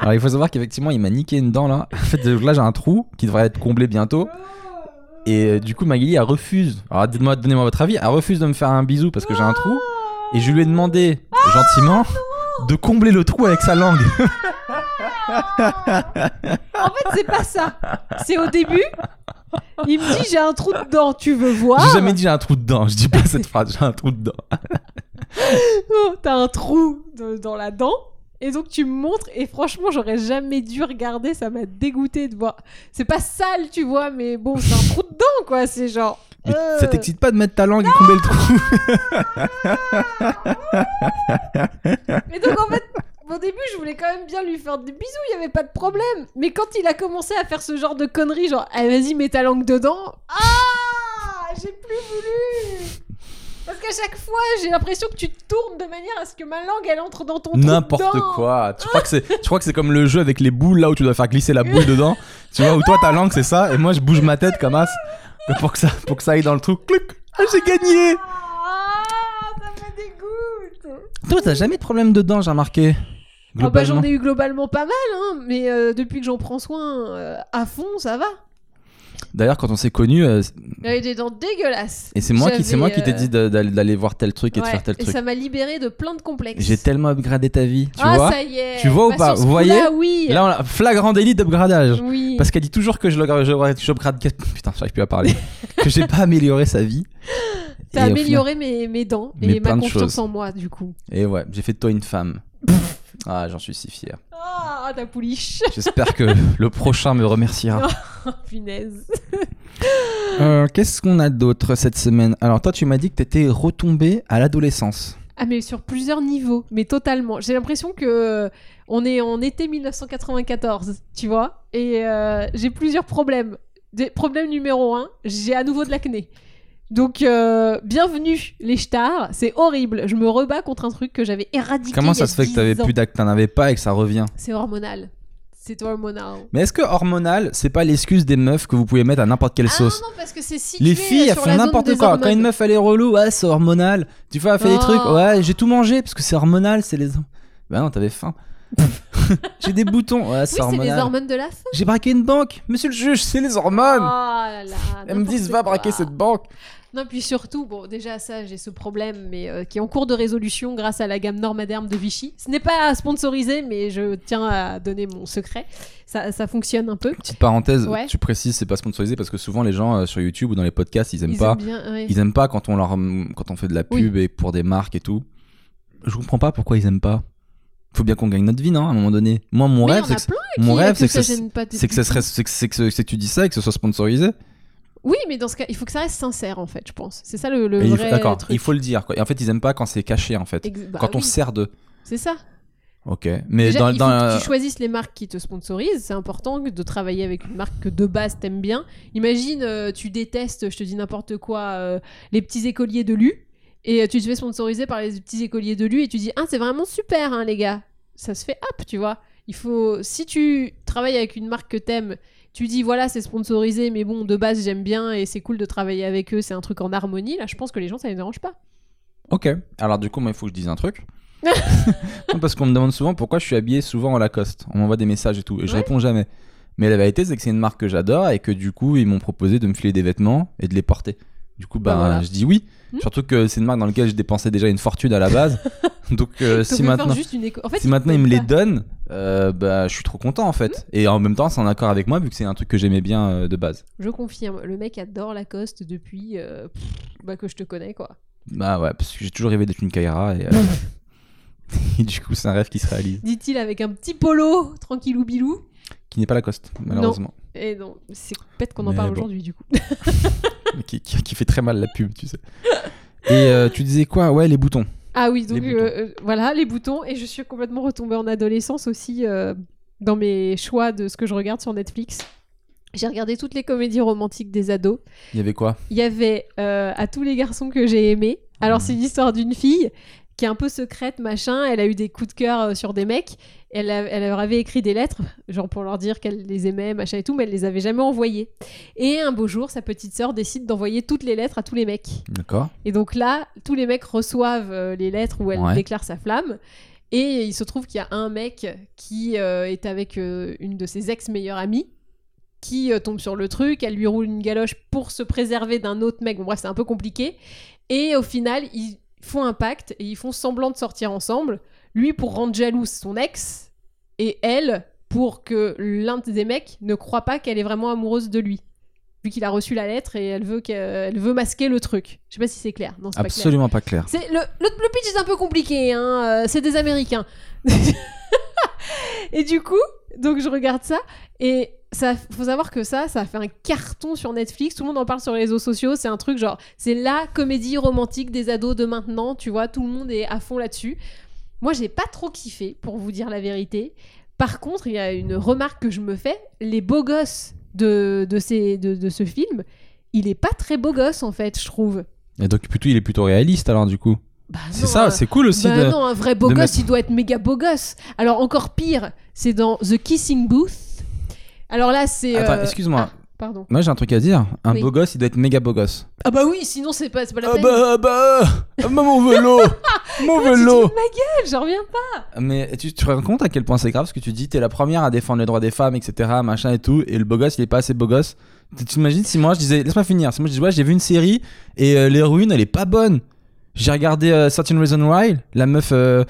Alors, il faut savoir qu'effectivement, il m'a niqué une dent là. En fait, là, j'ai un trou qui devrait être comblé bientôt. Et euh, du coup, Magali, elle refuse. Alors, dites-moi, donnez-moi votre avis. Elle refuse de me faire un bisou parce que j'ai un trou. Et je lui ai demandé, gentiment, de combler le trou avec sa langue. En fait, c'est pas ça. C'est au début. Il me dit j'ai un trou dedans, tu veux voir? J'ai jamais dit j'ai un trou dedans. Je dis pas cette phrase, j'ai un trou dedans. Oh, T'as un trou de- dans la dent. Et donc tu me montres et franchement j'aurais jamais dû regarder, ça m'a dégoûté de voir. C'est pas sale tu vois, mais bon c'est un trou dedans quoi, c'est genre. Mais euh, ça t'excite pas de mettre ta langue et combler le trou? Et donc en fait, au début, je voulais quand même bien lui faire des bisous, il y avait pas de problème. Mais quand il a commencé à faire ce genre de conneries, genre, ah, vas-y, mets ta langue dedans. Ah, j'ai plus voulu. Parce qu'à chaque fois, j'ai l'impression que tu te tournes de manière à ce que ma langue elle entre dans ton N'importe dedans. quoi. Tu crois que c'est, tu crois que c'est comme le jeu avec les boules là où tu dois faire glisser la boule dedans? Tu vois où toi ta langue c'est ça et moi je bouge ma tête comme as pour que ça, pour que ça aille dans le trou. Clic. Ah j'ai gagné. Ah, ça me dégoûte. Toi t'as jamais de problème dedans j'ai remarqué. Ah bah, j'en ai eu globalement pas mal, hein, mais euh, depuis que j'en prends soin euh, à fond, ça va. D'ailleurs quand on s'est connus euh, J'avais des dents dégueulasses. et c'est moi qui c'est moi qui t'ai dit d'aller voir tel truc et de faire tel et truc. ça m'a libéré de plein de complexes. J'ai tellement upgradé ta vie, tu ah, vois. ça y est. Tu vois ou Bah, pas Vous voyez oui. Là on a flagrant délit d'upgradage. oui. Parce qu'elle dit toujours que je l'upgrade. Putain, j'arrive plus à parler. que j'ai pas amélioré sa vie. T'as Et amélioré mes, mes dents Mais et ma confiance en moi, du coup. Et ouais, j'ai fait de toi une femme. Ah, j'en suis si fier. Ah, ta pouliche. J'espère que le prochain me remerciera. Oh, punaise. Euh, Qu'est-ce qu'on a d'autre cette semaine? Alors, toi, tu m'as dit que t'étais retombé à l'adolescence. Ah, mais sur plusieurs niveaux, mais totalement. J'ai l'impression que on est en été 1994, tu vois, et euh, j'ai plusieurs problèmes. Des, problème numéro un, j'ai à nouveau de l'acné. Donc, euh, bienvenue les stars, c'est horrible. Je me rebats contre un truc que j'avais éradiqué. Comment ça se fait que 10 t'avais plus d'acte, t'en avais pas et que ça revient? C'est hormonal. C'est hormonal. Mais est-ce que hormonal, c'est pas l'excuse des meufs que vous pouvez mettre à n'importe quelle Ah sauce? non, parce que c'est situé Les filles, elles font n'importe quoi. Quand une meuf elle est relou, ouais, c'est hormonal. Tu vois, elle fait des Oh. trucs, ouais, j'ai tout mangé parce que c'est hormonal, c'est les. Bah non, t'avais faim. j'ai des boutons, ouais, c'est les hormones de la faim. J'ai braqué une banque, monsieur le juge, c'est les hormones. Oh là là, Elles me disent, va braquer cette banque. Non, puis surtout, bon, déjà ça, j'ai ce problème, mais euh, qui est en cours de résolution grâce à la gamme Normaderm de Vichy. Ce n'est pas sponsorisé, mais je tiens à donner mon secret. Ça, ça fonctionne un peu. Petite parenthèse, Ouais. tu précises, c'est pas sponsorisé parce que souvent les gens euh, sur YouTube ou dans les podcasts, ils aiment Ils pas. aiment bien, ouais. Ils aiment pas quand on leur quand on fait de la pub et pour des marques et tout. Je comprends pas pourquoi ils aiment pas. Faut bien qu'on gagne notre vie, non À un moment donné. Moi, mon Mais rêve, c'est que mon rêve, c'est que c'est que ça serait c'est que, tu dis ça et que ce soit sponsorisé. Oui, mais dans ce cas, il faut que ça reste sincère, en fait, je pense. C'est ça le, le vrai D'accord, il faut le dire. Quoi. Et en fait, ils aiment pas quand c'est caché, en fait. Ex- bah quand on sert de. C'est ça. Ok. Mais Déjà, dans, il dans faut que euh, tu choisisses les marques qui te sponsorisent. C'est important de travailler avec une marque que de base t'aimes bien. Imagine, euh, tu détestes, je te dis n'importe quoi, euh, les petits écoliers de l'U. Et euh, tu te fais sponsoriser par les petits écoliers de l'U et tu dis Ah, c'est vraiment super, hein, les gars. Ça se fait hop, tu vois. Il faut. Si tu travailles avec une marque que t'aimes, tu dis voilà, c'est sponsorisé, mais bon, de base, j'aime bien et c'est cool de travailler avec eux, c'est un truc en harmonie. Là, je pense que les gens, ça les dérange pas. Ok. Alors du coup, moi, il faut que je dise un truc. Parce qu'on me demande souvent pourquoi je suis habillé souvent en Lacoste. On m'envoie des messages et tout, et je réponds jamais. Mais la vérité, c'est que c'est une marque que j'adore et que du coup, ils m'ont proposé de me filer des vêtements et de les porter. Du coup, Bah voilà. je dis oui. Hmm. Surtout que c'est une marque dans laquelle je dépensais déjà une fortune à la base. Donc, euh, si maintenant, éco- en fait, si maintenant ils me les donnent, euh, bah, je suis trop content en fait. Hmm. Et en même temps, c'est en accord avec moi vu que c'est un truc que j'aimais bien euh, de base. Je confirme, le mec adore Lacoste depuis pff, bah, que je te connais, quoi. Bah ouais, parce que j'ai toujours rêvé d'être une Kaira et, et du coup, c'est un rêve qui se réalise. Dit-il avec un petit polo, tranquillou bilou. Qui n'est pas Lacoste, malheureusement. Et non, c'est bête qu'on en Mais parle bon. aujourd'hui, du coup. Qui, qui- qui fait très mal la pub, tu sais. Et euh, tu disais quoi? Ouais, les boutons. Ah oui, donc Les euh, euh, voilà, les boutons. Et je suis complètement retombée en adolescence aussi euh, dans mes choix de ce que je regarde sur Netflix. J'ai regardé toutes les comédies romantiques des ados. Il y avait quoi? Il y avait à tous les garçons que j'ai aimés. Alors, Mhm. c'est l'histoire d'une fille qui est un peu secrète, machin. Elle a eu des coups de cœur euh, sur des mecs. Elle, a- elle leur avait écrit des lettres, genre pour leur dire qu'elle les aimait, machin et tout, mais elle les avait jamais envoyées. Et un beau jour, sa petite sœur décide d'envoyer toutes les lettres à tous les mecs. D'accord. Et donc là, tous les mecs reçoivent euh, les lettres où elle Ouais. déclare sa flamme. Et il se trouve qu'il y a un mec qui euh, est avec euh, une de ses ex-meilleures amies qui euh, tombe sur le truc, elle lui roule une galoche pour se préserver d'un autre mec. Bon bref, c'est un peu compliqué. Et au final, ils font un pacte et ils font semblant de sortir ensemble. Lui pour rendre jalouse son ex et elle pour que l'un des mecs ne croit pas qu'elle est vraiment amoureuse de lui. Vu qu'il a reçu la lettre et elle veut, qu'elle veut masquer le truc. Je sais pas si c'est clair. Non, c'est pas clair. Absolument pas clair. C'est le, le, le pitch est un peu compliqué, hein, euh, c'est des Américains. et du coup, donc je regarde ça et ça faut savoir que ça, ça a fait un carton sur Netflix. Tout le monde en parle sur les réseaux sociaux. C'est un truc genre, c'est la comédie romantique des ados de maintenant. Tu vois, tout le monde est à fond là-dessus. Moi, j'ai pas trop kiffé, pour vous dire la vérité. Par contre, il y a une remarque que je me fais. Les beaux gosses de, de, ces, de, de ce film, il est pas très beau gosse en fait, je trouve. Et donc plutôt, il est plutôt réaliste alors du coup. Bah C'est ça, euh, c'est cool aussi bah de. non, un vrai beau gosse, mettre- il doit être méga beau gosse. Alors encore pire, c'est dans The Kissing Booth. Alors là, c'est. Attends, euh, excuse-moi. ah, pardon. Moi j'ai un truc à dire. Un Oui. beau gosse, il doit être méga beau gosse. Ah bah oui, sinon c'est pas, c'est pas la Ah peine. bah ah bah ah bah, mon vélo Mon tu vélo te fous de ma gueule, j'en reviens pas. Mais tu tu te rends compte à quel point c'est grave ce que tu dis? T'es la première à défendre les droits des femmes, etc. Machin et tout. Et le beau gosse, il est pas assez beau gosse. Tu t'imagines si moi je disais, laisse-moi finir. Si moi je disais, ouais, j'ai vu une série et euh, l'héroïne, elle est pas bonne. J'ai regardé euh, Certain Reason Why, la meuf euh,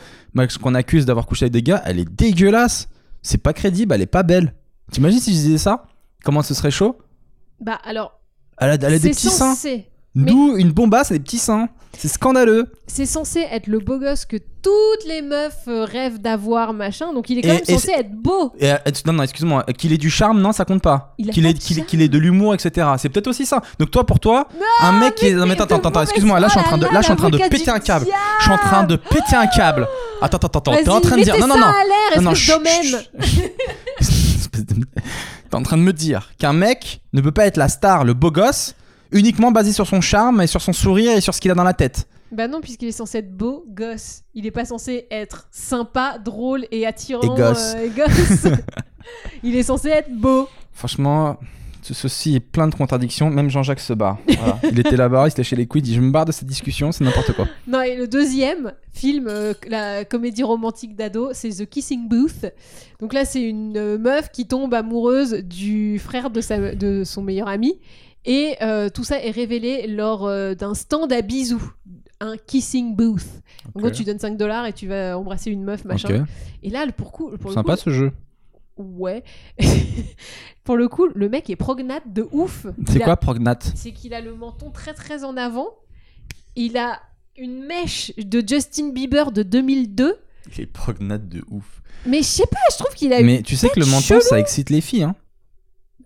qu'on accuse d'avoir couché avec des gars, elle est dégueulasse. C'est pas crédible, elle est pas belle. T'imagines si je disais ça? Comment ce serait chaud? Bah alors, Elle a, elle a des petits seins. mais- Nous, une bombasse, a des petits seins. C'est scandaleux. c'est censé être le beau gosse que toutes les meufs euh, rêvent d'avoir, machin. Donc il est quand Et- même et censé être beau. Et, euh, non, non, excuse-moi, qu'il ait du charme, non, ça compte pas. Qu'il ait, de qu'il l'humour, etc. C'est peut-être aussi ça. Donc toi, pour toi, un mec qui est. Non, mais attends, attends, excuse-moi, là, je suis en train de, là, je suis en train de péter un câble. Je suis en train de péter un câble. Attends, attends, attends, t'es en train de dire. Non, non, non. à Non, non, T'es en train de me dire qu'un mec ne peut pas être la star, le beau gosse, uniquement basé sur son charme et sur son sourire et sur ce qu'il a dans la tête. Bah non, puisqu'il est censé être beau gosse. Il est pas censé être sympa, drôle et attirant. Et gosse. euh, et gosse. il est censé être beau. Franchement, ceci est plein de contradictions. Même Jean-Jacques se barre. Voilà. Il était là-bas, il s'était chez les couilles, il dit Je me barre de cette discussion, c'est n'importe quoi. Non, et le deuxième film, euh, la comédie romantique d'ado, c'est The Kissing Booth. Donc là, c'est une euh, meuf qui tombe amoureuse du frère de, sa, de son meilleur ami. Et euh, tout ça est révélé lors d'un stand à bisous. Un kissing booth. En gros, tu donnes 5 dollars et tu vas embrasser une meuf, machin. Ok. Et là, le- pour, coup, pour le Sympa coup, ce jeu. Ouais. Pour le coup, le mec est prognate de ouf. C'est Il a- quoi prognate C'est qu'il a le menton très très en avant. Il a une mèche de Justin Bieber de 2002. Il est prognate de ouf. Mais je sais pas, je trouve qu'il a Mais tu sais que le menton, chelou. ça excite les filles, hein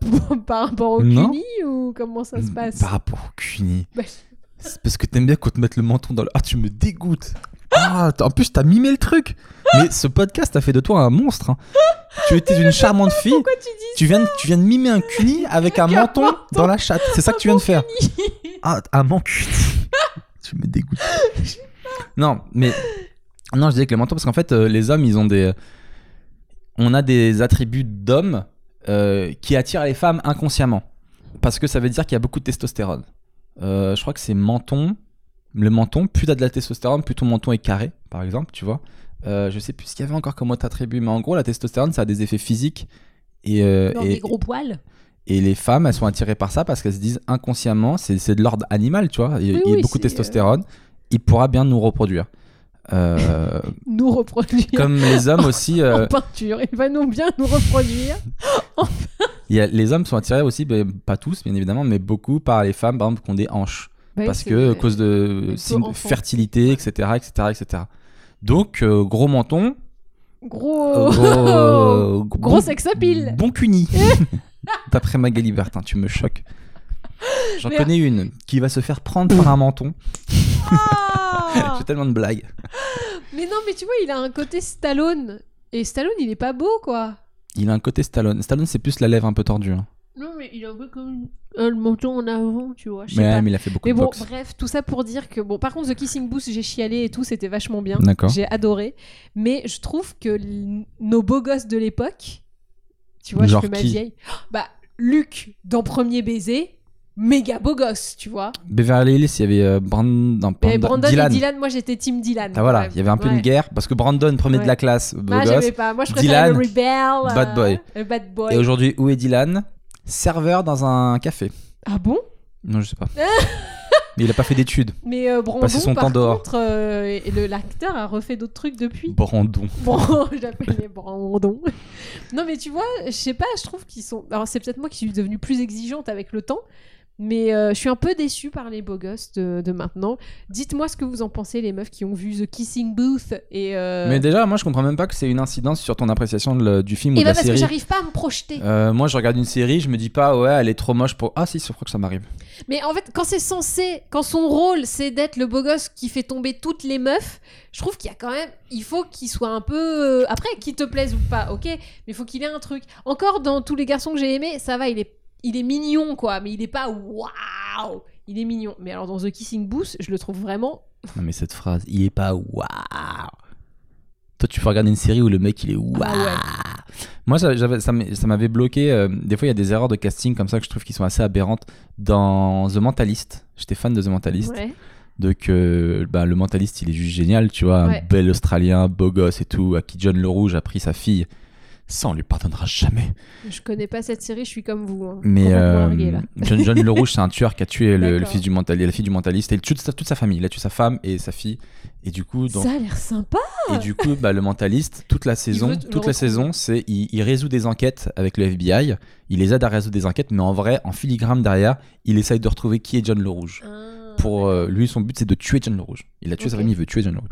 par rapport au Non. cuni ou comment ça se passe Par rapport au cuni. Bah, C'est parce que t'aimes bien qu'on te mette le menton dans le. Ah, tu me dégoûtes. Ah, en plus, t'as mimé le truc. Mais ce podcast a fait de toi un monstre. hein. Tu étais une charmante fille. Pourquoi tu dis Tu viens, de, tu viens de mimer un cuni avec un menton, menton. dans la chatte. C'est ça que tu viens de faire. Ah, un menton cuni. tu me dégoûtes. Non, mais. Non, je disais que le menton, parce qu'en fait, euh, les hommes, ils ont des. On a des attributs d'hommes euh, qui attirent les femmes inconsciemment. Parce que ça veut dire qu'il y a beaucoup de testostérone. Euh, je crois que c'est menton. Le menton, plus t'as de la testostérone, plus ton menton est carré, par exemple, tu vois. Euh, je sais plus ce qu'il y avait encore comme autre attribut, mais en gros, la testostérone, ça a des effets physiques. Et, euh, Dans et, des gros poils et les femmes, elles sont attirées par ça parce qu'elles se disent inconsciemment, c'est c'est de l'ordre animal, tu vois. Il, Oui, il y a oui, beaucoup de c'est, testostérone. Il pourra bien nous reproduire. Euh, Nous reproduire comme les hommes aussi, euh, en peinture. Il va nous bien nous reproduire. il y a, les hommes sont attirés aussi, ben, pas tous bien évidemment, mais beaucoup par les femmes, par exemple, qui ont des hanches. Parce que, à cause de signes fertilité, etc., etc., etc. Donc, euh, gros menton, Gros. euh, gros, Gros bon- sex appeal. Bon cuni. D'après Magali Bertin, tu me choques. J'en connais une qui va se faire prendre par un menton. Ah J'ai tellement de blagues. mais non, mais tu vois, il a un côté Stallone. Et Stallone, il est pas beau, quoi. Il a un côté Stallone. Stallone, c'est plus la lèvre un peu tordue. hein. Non, mais il a un peu comme euh, le menton en avant, tu vois. Je sais Mais, pas. mais il a fait beaucoup Mais de bon, boxe. bref, tout ça pour dire que bon, par contre, The Kissing Booth, j'ai chialé et tout, c'était vachement bien. D'accord. J'ai adoré. Mais je trouve que l- nos beaux gosses de l'époque, tu vois, Genre je fais ma qui vieille. Bah, Luc dans Premier Baiser, méga beau gosse, tu vois. Beverly Hills, il y avait euh, Brandon, non, Mais Brandon- Brandon Dylan. et Dylan, moi j'étais Team Dylan. Ah voilà, Ouais. il y avait un peu Ouais. une guerre parce que Brandon, premier Ouais. de la classe, beau Ah, gosse. j'aimais pas. Moi je préférais Dylan, le rebelle. bad euh, boy. Le bad boy. Et aujourd'hui, où est Dylan? Serveur dans un café. Ah bon? Non, je sais pas. Mais il a pas fait d'études. Mais euh, Brandon, son par temps dehors. contre, euh, et le- l'acteur a refait d'autres trucs depuis. Brandon. Bon, j'appelle les Brandon. non, mais tu vois, je sais pas, je trouve qu'ils sont. Alors, c'est peut-être moi qui suis devenue plus exigeante avec le temps, Mais euh, je suis un peu déçue par les beaux gosses de, de maintenant. Dites-moi ce que vous en pensez, les meufs qui ont vu The Kissing Booth. Et, euh, Mais déjà, moi, je comprends même pas que c'est une incidence sur ton appréciation de le- du film ou et de la parce que série. j'arrive pas à me projeter. Euh, moi, je regarde une série, je me dis pas, ouais, elle est trop moche pour. Ah, si, je crois que ça m'arrive. Mais en fait, quand c'est censé, quand son rôle c'est d'être le beau gosse qui fait tomber toutes les meufs, je trouve qu'il y a quand même, il faut qu'il soit un peu. Après, qu'il te plaise ou pas, ok, mais il faut qu'il ait un truc. Encore dans tous les garçons que j'ai aimés, ça va, il est, il est mignon quoi, mais il est pas waouh, il est mignon. Mais alors dans The Kissing Booth, je le trouve vraiment. Non, mais cette phrase, il est pas waouh. Toi, tu peux regarder une série où le mec il est waouh. Ah ouais. Moi, ça, m'avait bloqué. euh, des fois, il y a des erreurs de casting comme ça que je trouve qui sont assez aberrantes. Dans The Mentalist, j'étais fan de The Mentalist. Ouais. Donc, euh, bah, le Mentalist, il est juste génial, tu vois. Ouais. Un bel Australien, beau gosse et tout, à qui John Le Rouge a pris sa fille. Ça, on lui pardonnera jamais. Je connais pas cette série, je suis comme vous. hein. Mais euh. John, John Le Rouge, c'est un tueur qui a tué le, fils du mentaliste, la fille du mentaliste et il tue toute sa, toute sa famille. Il a tué sa femme et sa fille. Et du coup, Ça a l'air sympa. et du coup, bah, le mentaliste, toute la saison, toute la saison, c'est il, il résout des enquêtes avec le FBI. Il les aide à résoudre des enquêtes, mais en vrai, en filigrane derrière, il essaye de retrouver qui est John Le Rouge. Ah, Pour euh, lui, son but, c'est de tuer John Le Rouge. Il a tué sa famille, il veut tuer John Le Rouge.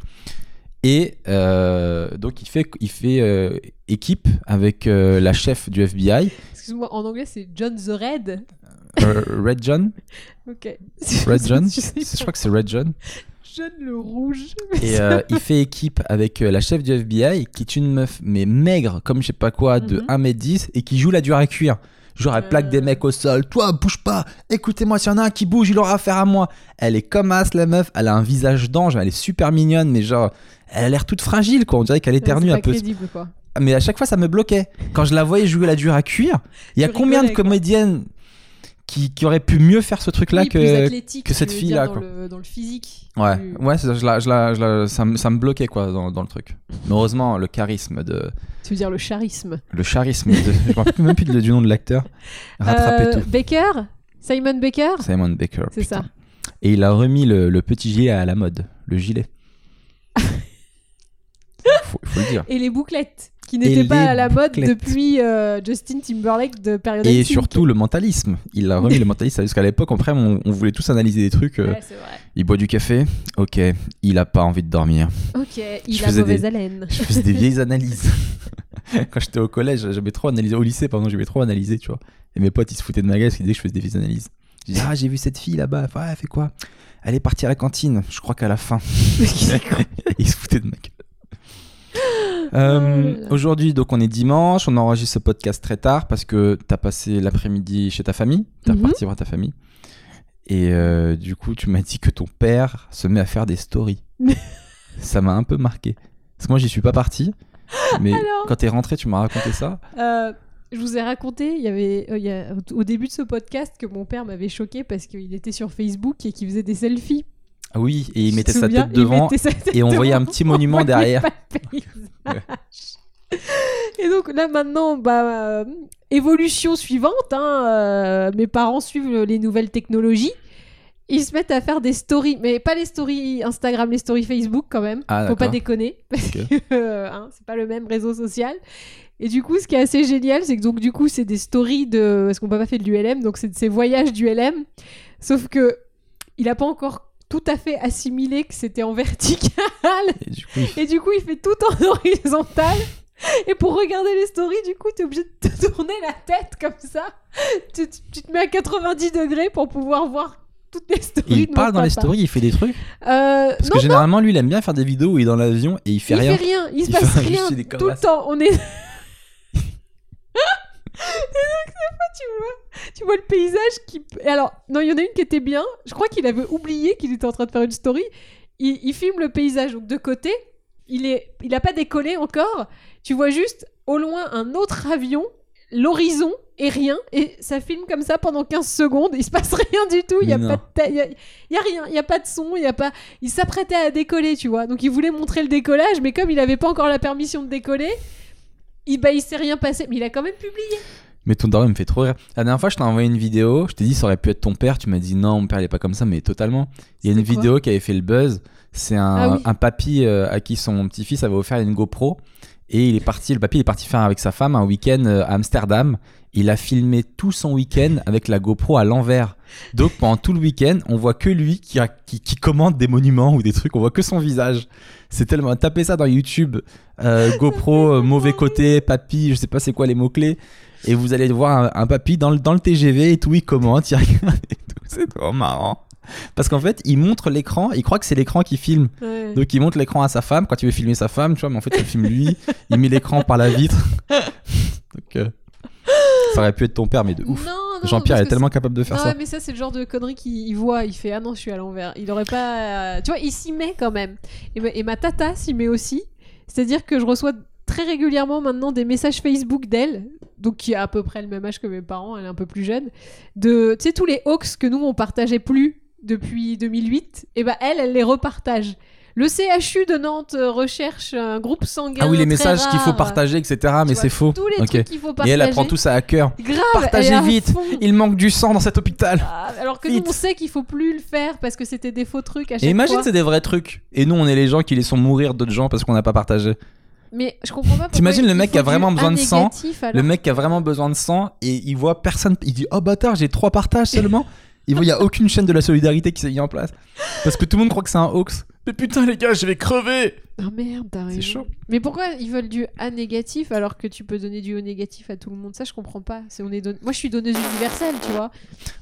Et euh, donc, il fait, il fait euh, équipe avec euh, la chef du FBI, Excuse-moi, en anglais c'est John the Red. Red John. Ok. Red John je, crois que c'est Red John. John le rouge. Et il fait équipe avec la chef du FBI, qui est une meuf, mais maigre, comme je sais pas quoi, de Mhm. 1m10, et qui joue la dure à cuire. Genre, elle plaque Euh. des mecs au sol. Toi, bouge pas. Écoutez-moi, s'il y en a un qui bouge, il aura affaire à moi. Elle est comme as, la meuf. Elle a un visage d'ange. Elle est super mignonne, mais genre, elle a l'air toute fragile, quoi. On dirait qu'elle éternue un peu. crédible quoi. Mais à chaque fois, ça me bloquait. Quand je la voyais jouer la dure à cuire, il y a combien de comédiennes qui, qui auraient pu mieux faire ce truc-là Oui, que. cette fille-là, dans le, dans le physique. Ouais, Plus- ouais, ça, je la- je la- je la- ça, me, ça me bloquait quoi dans, dans le truc. Mais heureusement, le charisme de, Tu veux dire le charisme? le charisme, de, je me rappelle même plus du nom de l'acteur, rattrapait Euh, tout. Baker? Simon Baker? Simon Baker. C'est ça. Et il a remis le, le petit gilet à la mode, le gilet. Faut, faut le dire. Et les bouclettes qui n'étaient pas à la mode bouclettes. depuis euh, Justin Timberlake de période Et surtout le mentalisme. Il a remis le mentalisme parce qu'à l'époque, après, on, on voulait tous analyser des trucs. euh, Ouais, c'est vrai. il boit du café, ok. Il a pas envie de dormir. Ok, il Je a mauvaise des- haleine. Je faisais des vieilles analyses. Quand j'étais au collège, j'avais trop analysé. Au lycée, pardon, j'avais trop analysé, tu vois. Et mes potes, ils se foutaient de ma gueule parce qu'ils disaient que je faisais des vieilles analyses. Je disais, ah, j'ai vu cette fille là-bas. Ouais, elle fait quoi? Elle est partie à la cantine. Je crois qu'à la fin. ils se foutaient de ma gueule. Euh. Aujourd'hui, donc on est dimanche, on enregistre ce podcast très tard parce que t'as passé l'après-midi chez ta famille, t'as Mhm. parti voir ta famille, et euh, du coup tu m'as dit que ton père se met à faire des stories. ça m'a un peu marqué. Parce que moi j'y suis pas parti, mais Alors quand t'es rentré tu m'as raconté ça. Euh, je vous ai raconté, il y avait euh, il y a- au début de ce podcast que mon père m'avait choqué parce qu'il était sur Facebook et qu'il faisait des selfies. Ah oui, et il mettait sa tête devant mettait sa tête et on voyait un petit on monument derrière. Et donc là maintenant, bah, euh, évolution suivante, hein, euh, mes parents suivent les nouvelles technologies. Ils se mettent à faire des stories, mais pas les stories Instagram, les stories Facebook quand même. Ah, Faut pas déconner, parce Ok. que euh, hein, c'est pas le même réseau social. Et du coup, ce qui est assez génial, c'est que donc du coup, c'est des stories de, parce qu'on n'a pas fait de l'ULM, donc c'est de ses voyages du LM. Sauf que il a pas encore tout à fait assimilé que c'était en vertical. Et du coup, il- Et du coup, il fait tout en horizontal. Et pour regarder les stories, du coup, t'es obligé de te tourner la tête comme ça. Tu, tu- tu te mets à 90 degrés pour pouvoir voir toutes les stories. il de parle dans les stories, il fait des trucs. Euh, Parce non, que généralement lui il aime bien faire des vidéos où il est dans l'avion et il fait il rien. fait rien. Il se Il passe fait rien tout le temps. On est. Et donc, cette fois, tu vois, tu vois le paysage qui. Et alors, non, il y en a une qui était bien. Je crois qu'il avait oublié qu'il était en train de faire une story. Il, il filme le paysage donc de côté. Il est, il a pas décollé encore. Tu vois juste au loin un autre avion, l'horizon et rien. Et ça filme comme ça pendant 15 secondes. Il se passe rien du tout. Il y a pas de y a, y a rien. Il y a pas de son. Il y a pas. Il s'apprêtait à décoller, tu vois. Donc il voulait montrer le décollage, mais comme il avait pas encore la permission de décoller, il bah il s'est rien passé. Mais il a quand même publié. Mais ton daron il me fait trop rire. La dernière fois, je t'ai envoyé une vidéo. Je t'ai dit, ça aurait pu être ton père. Tu m'as dit, non, mon père, il est pas comme ça, mais totalement. Il y a une vidéo qui avait fait le buzz. C'est un, Ah oui. un papy euh, à qui son petit-fils avait offert une GoPro. Et il est parti, le papy est parti faire avec sa femme un week-end euh, à Amsterdam. Il a filmé tout son week-end avec la GoPro à l'envers. Donc pendant tout le week-end, on voit que lui qui, a- qui, qui commande des monuments ou des trucs. On voit que son visage. C'est tellement. Tapez ça dans YouTube. euh, GoPro, euh, mauvais côté, papy, je sais pas c'est quoi les mots-clés. Et vous allez voir un, un papy dans le, dans le TGV et tout, il commente, il regarde et tout. C'est trop marrant. Parce qu'en fait, il montre l'écran, il croit que c'est l'écran qui filme. Ouais. Donc il montre l'écran à sa femme quand il veut filmer sa femme, tu vois, mais en fait il filme lui, il met l'écran par la vitre. Donc euh, ça aurait pu être ton père, mais de ouf. Non, non, Jean-Pierre est tellement capable de faire non, ça. mais ça, c'est le genre de connerie qu'il il voit. Il fait Ah non, je suis à l'envers. Il aurait pas. Tu vois, il s'y met quand même. Et, ma- et ma tata s'y met aussi. C'est-à-dire que je reçois très régulièrement maintenant des messages Facebook d'elle, donc qui a à peu près le même âge que mes parents, elle est un peu plus jeune, de tu sais tous les hoax que nous on partageait plus depuis 2008, et ben elle, elle les repartage. Le CHU de Nantes euh, recherche un groupe sanguin. Ah oui, les messages qu'il faut partager, etc. Mais c'est faux. Tous les trucs qu'il faut Et partager. elle apprend tout ça à cœur. Grave, Partagez elle vite. fond. Il manque du sang dans cet hôpital. Ah, Alors que nous, on sait qu'il faut plus le faire parce que c'était des faux trucs à chaque Et imagine, c'est des vrais trucs. Et nous, on est les gens qui laissons mourir d'autres gens parce qu'on n'a pas partagé. Mais je comprends pas. T'imagines le mec qui a vraiment besoin de sang, négatif, Le mec qui a vraiment besoin de sang et il voit personne. Il dit Oh bâtard, j'ai trois partages seulement. Il voit, il y a aucune chaîne de la solidarité qui s'est mise en place. Parce que tout le monde croit que c'est un hoax. Mais putain, les gars, je vais crever. Ah merde, t'as raison. chaud. Mais pourquoi ils veulent du A négatif alors que tu peux donner du O négatif à tout le monde? Ça, je comprends pas. C'est on est don- Moi, je suis donneuse universelle, tu vois.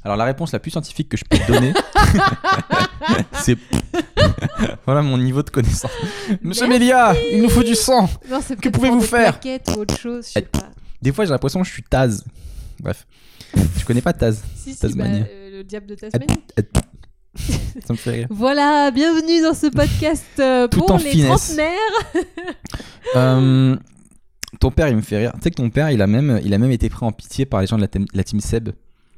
Alors, la réponse la plus scientifique que je peux te donner, c'est. voilà mon niveau de connaissance. Monsieur. Mélia, il nous faut du sang. Non, c'est Que peut-être pouvez-vous des faire? plaquettes ou autre chose, je sais pas. Des fois, j'ai l'impression que je suis Taz. Bref. Tu connais pas Taz Si, si, bah, euh, le diable de Tasmanie. Ça me fait rire. Voilà, bienvenue dans ce podcast euh, Tout pour en les finesse. trentenaires. Euh, ton père, il me fait rire. Tu sais que ton père, il a même, il a même été pris en pitié par les gens de la, team Seb.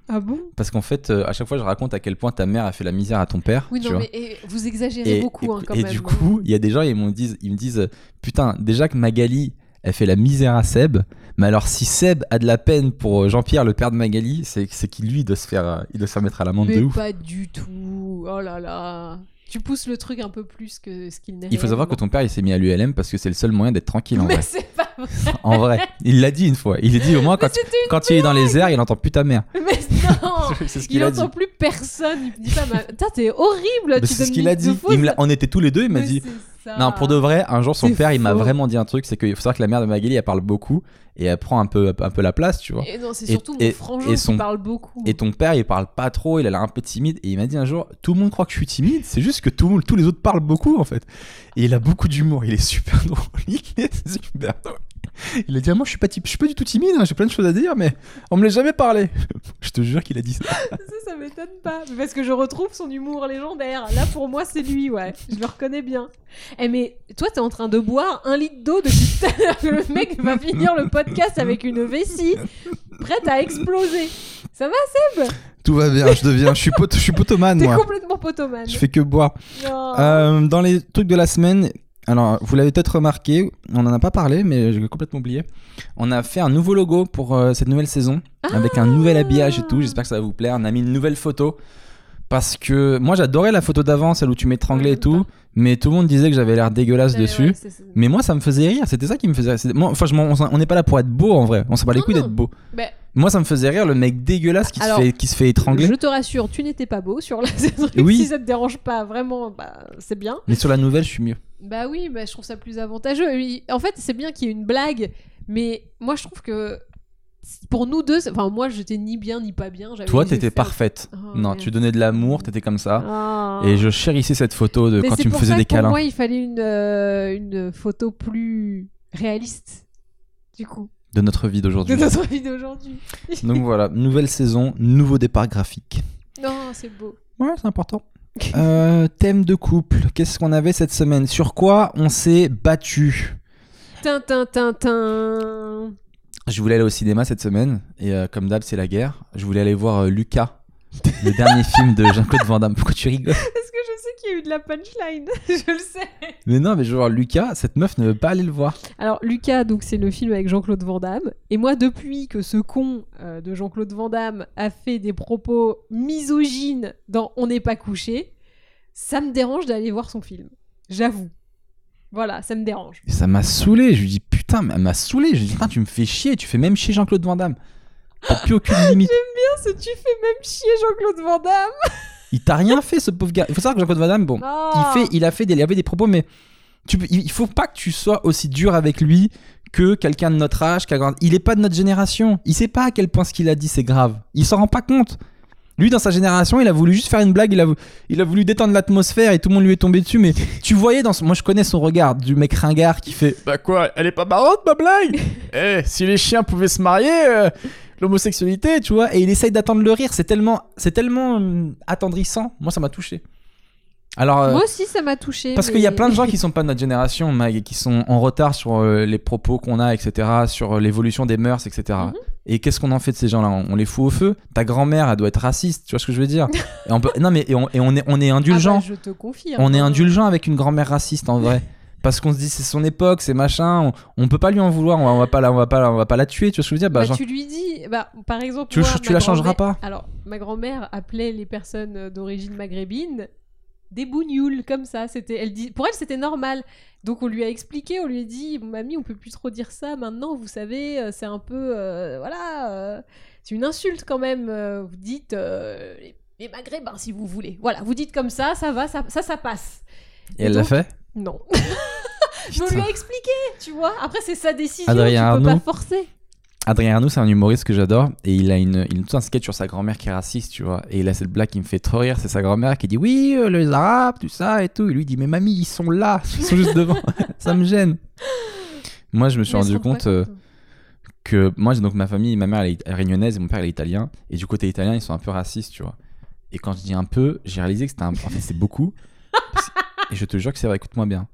Ah bon? Parce qu'en fait, euh, à chaque fois, je raconte à quel point ta mère a fait la misère à ton père. Oui, tu non, vois. mais et vous exagérez Et, beaucoup hein, et- quand et même. du coup, il y a des gens, ils, m'ont disent, ils me disent Putain, déjà que Magali, elle fait la misère à Seb, mais alors si Seb a de la peine pour euh, Jean-Pierre, le père de Magali, c'est qu'il lui il doit se faire, euh, il doit se faire mettre à l'amende de ouf. pas du tout. Oh là là. Tu pousses le truc un peu plus que ce qu'il n'est. Il faut savoir que ton père, il s'est mis à l'ULM parce que c'est le seul moyen d'être tranquille en Mais vrai. c'est pas vrai. En vrai, il l'a dit une fois. Il a dit au moins quand, quand il est dans les airs, il entend plus ta mère. Mais non c'est ce Il qu'il a dit. entend plus personne. Il dit pas, ma... T'es horrible. Mais tu c'est ce qu'il a dit. Il me on était tous les deux, il m'a dit. Ça. Non, pour de vrai, un jour, son père, il m'a vraiment dit un truc, c'est qu'il faut savoir que la mère de Magali, elle parle beaucoup et elle prend un peu, un peu la place, tu vois. Et non, c'est surtout et- mon frangin et qui son- parle beaucoup. Et ton père, il parle pas trop, il a l'air un peu timide. Et il m'a dit un jour, tout le monde croit que je suis timide, c'est juste que tout, tous les autres parlent beaucoup en fait. Et il a beaucoup d'humour, il est super drôle. Il est super drôle. Il a dit, ah, moi je suis pas, je suis pas du tout timide, hein, j'ai plein de choses à dire, mais on me l'a jamais parlé. je te jure qu'il a dit ça. Ça, ça m'étonne pas. Parce que je retrouve son humour légendaire. Là, pour moi, c'est lui, ouais. Je le reconnais bien. Eh, mais toi, t'es en train de boire un litre d'eau depuis tout à l'heure. Le mec va finir le podcast avec une vessie prête à exploser. Ça va, Tout va bien, je deviens, je suis, pot- je suis potomane T'es moi. complètement potomane. Je fais que boire. Euh, dans les trucs de la semaine, alors vous l'avez peut-être remarqué, on n'en a pas parlé, mais j'ai complètement oublié. On a fait un nouveau logo pour euh, cette nouvelle saison, avec un nouvel habillage et tout. J'espère que ça va vous plaire. On a mis une nouvelle photo. Parce que moi j'adorais la photo d'avant, celle où tu m'étranglais et tout, mais tout le monde disait que j'avais l'air dégueulasse Ouais, dessus. ouais, Mais moi ça me faisait rire, c'était ça qui me faisait rire. Moi, enfin, je m'en- on n'est pas là pour être beau en vrai, on s'en bat les couilles d'être beau. Bah, Moi ça me faisait rire le mec dégueulasse qui, Alors, se, fait, qui se fait étrangler. Je te rassure, tu n'étais pas beau sur la truc. Oui. Si ça te dérange pas, vraiment, bah, c'est bien. Mais sur la nouvelle je suis mieux. Bah oui, bah, je trouve ça plus avantageux. Oui, En fait, c'est bien qu'il y ait une blague, mais moi, je trouve que pour nous deux, enfin, moi, j'étais ni bien ni pas bien. Toi t'étais parfaite. Oh, non, merde. tu donnais de l'amour, t'étais comme ça. Ah. Et je chérissais cette photo de Mais quand tu me faisais ça des que pour câlins. moi, il fallait une, euh, une photo plus réaliste, du coup, de notre vie de d'aujourd'hui. notre vie d'aujourd'hui. Donc voilà, nouvelle saison, nouveau départ graphique. non, c'est beau. Ouais, c'est important. Euh, thème de couple, qu'est-ce qu'on avait cette semaine? Sur quoi on s'est battu? Tintin, tintin. Je voulais aller au cinéma cette semaine, et euh, comme d'hab, c'est la guerre. Je voulais aller voir euh, Lucas, Le dernier film de Jean-Claude Van Damme. Pourquoi tu rigoles Parce que je sais qu'il y a eu de la punchline. je le sais. Mais non, mais genre Lucas, cette meuf ne veut pas aller le voir. Alors Lucas, donc c'est le film avec Jean-Claude Van Damme. Et moi, depuis que ce con euh, de Jean-Claude Van Damme a fait des propos misogynes dans On n'est pas couché, ça me dérange d'aller voir son film. J'avoue. Voilà, ça me dérange. Et ça m'a saoulé. Je lui dis putain, mais elle m'a saoulé. Je lui dis putain, tu me fais chier. Tu fais même chier Jean-Claude Van Damme. T'as plus aucune limite. Bien, tu fais même chier Jean-Claude Van Damme. Il t'a rien fait, ce pauvre gars. Il faut savoir que Jean-Claude Van Damme, bon, Oh. il, fait, il, a fait des, il avait des propos, mais tu, il faut pas que tu sois aussi dur avec lui que quelqu'un de notre âge. Il est pas de notre génération. Il sait pas à quel point ce qu'il a dit c'est grave. Il s'en rend pas compte. Lui, dans sa génération, il a voulu juste faire une blague, il a, vou- il a voulu détendre l'atmosphère et tout le monde lui est tombé dessus. Mais tu voyais dans son... Moi, je connais son regard du mec ringard qui fait Bah quoi, elle est pas marrante ma blague? Eh, si les chiens pouvaient se marier, euh, l'homosexualité, tu vois. Et il essaye d'attendre le rire. C'est tellement, c'est tellement hum, attendrissant. Moi, ça m'a touché. Alors, euh, Moi aussi, ça m'a touché. parce qu'il y a plein de gens qui sont pas de notre génération, Mag, et qui sont en retard sur euh, les propos qu'on a, etc., sur euh, l'évolution des mœurs, etc. Mhm. Et qu'est-ce qu'on en fait de ces gens-là? On, on les fout au feu? Ta grand-mère, elle doit être raciste, tu vois ce que je veux dire? Et on peut... Non, mais et on, et on est, on est indulgent. Ah bah, je te confirme. on est indulgent avec une grand-mère raciste, en vrai. Parce qu'on se dit c'est son époque, c'est machin, on, on peut pas lui en vouloir, on va, on va pas la, on va pas, la- on va pas la tuer, tu vois ce que je veux dire? Bah, Bah, genre- tu lui dis, bah, par exemple, Tu- moi, tu la changeras pas Alors, ma grand-mère appelait les personnes euh, d'origine maghrébine des bougnoules, comme ça. C'était, elle dit, pour elle, c'était normal. Donc, on lui a expliqué, on lui a dit, mamie, on peut plus trop dire ça maintenant. Vous savez, euh, c'est un peu, euh, voilà, euh, c'est une insulte quand même. Vous dites euh, les, les maghrébins, si vous voulez. Voilà, vous dites comme ça, ça va, ça, ça, ça passe. Et elle l'a fait? Non. On lui a expliqué, tu vois. Après, c'est sa décision. Adrien tu peux pas forcer. Adrien Arnaud, c'est un humoriste que j'adore et il a une, tout un sketch sur sa grand-mère qui est raciste, tu vois. Et il a cette blague qui me fait trop rire, c'est sa grand-mère qui dit oui, euh, les Arabes, tout ça et tout. Et lui il dit mais mamie, ils sont là, ils sont juste devant, ça me gêne. Moi, je me suis Mais elle rendu compte euh, que moi, j'ai donc ma famille, ma mère elle est réunionnaise et mon père il est italien. Et du côté italien, ils sont un peu racistes, tu vois. Et quand je dis un peu, j'ai réalisé que c'était un, en fait, c'est beaucoup. Et je te jure que c'est vrai, écoute-moi bien.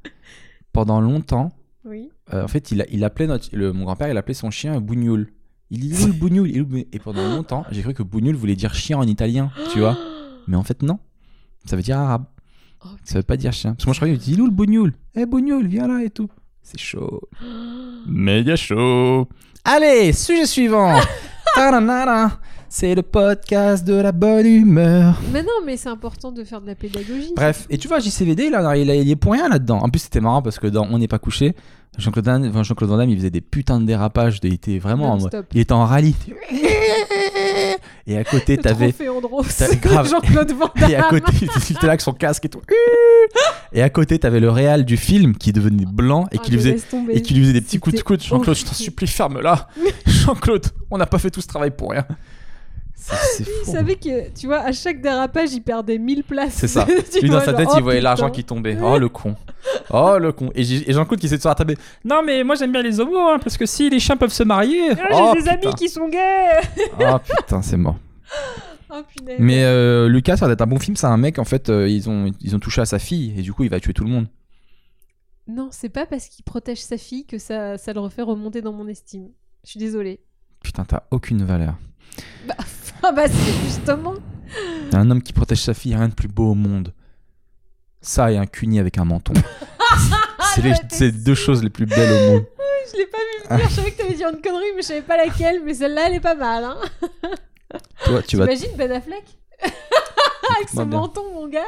Pendant longtemps, Oui. euh, en fait, il, a- il appelait notre, le- mon grand-père, il appelait son chien Bougnoul. Il dit le Bougnoul Il Et pendant longtemps, j'ai cru que Bougnoul voulait dire chien en italien, tu vois. Mais en fait, non. Ça veut dire arabe. Oh, Ça veut pas dire chien. Parce que moi, je croyais qu'il dit le Bougnoul Eh Bougnoul, viens là et tout. C'est chaud. Média chaud. Allez, sujet suivant. C'est le podcast de la bonne humeur. Mais non, mais c'est important de faire de la pédagogie. Bref, et tu vois, JCVD, là, il, est pour rien là-dedans. En plus, c'était marrant parce que dans On n'est pas couché, Jean-Claude Van, Damme, il faisait des putains de dérapages. il était vraiment en. Il était en rallye. Et à côté, t'avais. grave. Jean-Claude Van Damme. Et à côté, il était là avec son casque et tout. Et à côté, t'avais le réal du film qui devenait blanc et Ah, qui lui faisait et qui lui faisait des petits coups de coude. Jean-Claude, je t'en supplie, ferme-la. Jean-Claude, on n'a pas fait tout ce travail pour rien. C'est Il savait que, tu vois, à chaque dérapage, il perdait 1000 places. C'est ça. Lui, dans vois, sa genre, tête, oh, il voyait l'argent qui tombait. Oh, le con. Oh, le con. Et, et Jean-Claude qui essaie de se rattraper. Non, mais moi, j'aime bien les homos, hein, parce que si les chiens peuvent se marier. Ah, oh, J'ai des putain. amis qui sont gays. Oh, putain, c'est mort. Oh. Mais euh, Lucas, ça va être un bon film. C'est un mec, en fait, euh, ils, ont, ils ont touché à sa fille. Et du coup, il va tuer tout le monde. Non, c'est pas parce qu'il protège sa fille que ça, ça le refait remonter dans mon estime. Je suis désolée. Putain, t'as aucune valeur. Ah bah c'est justement. Un homme qui protège sa fille, rien de plus beau au monde. Ça et un cuni avec un menton. c'est les, c'est deux choses les plus belles au monde. Je l'ai pas vu venir. Je savais que t'allais dire une connerie, mais je savais pas laquelle. Mais celle-là, elle est pas mal. Hein. Toi, tu vas, T'imagines Ben Affleck Avec son bien. menton, mon gars.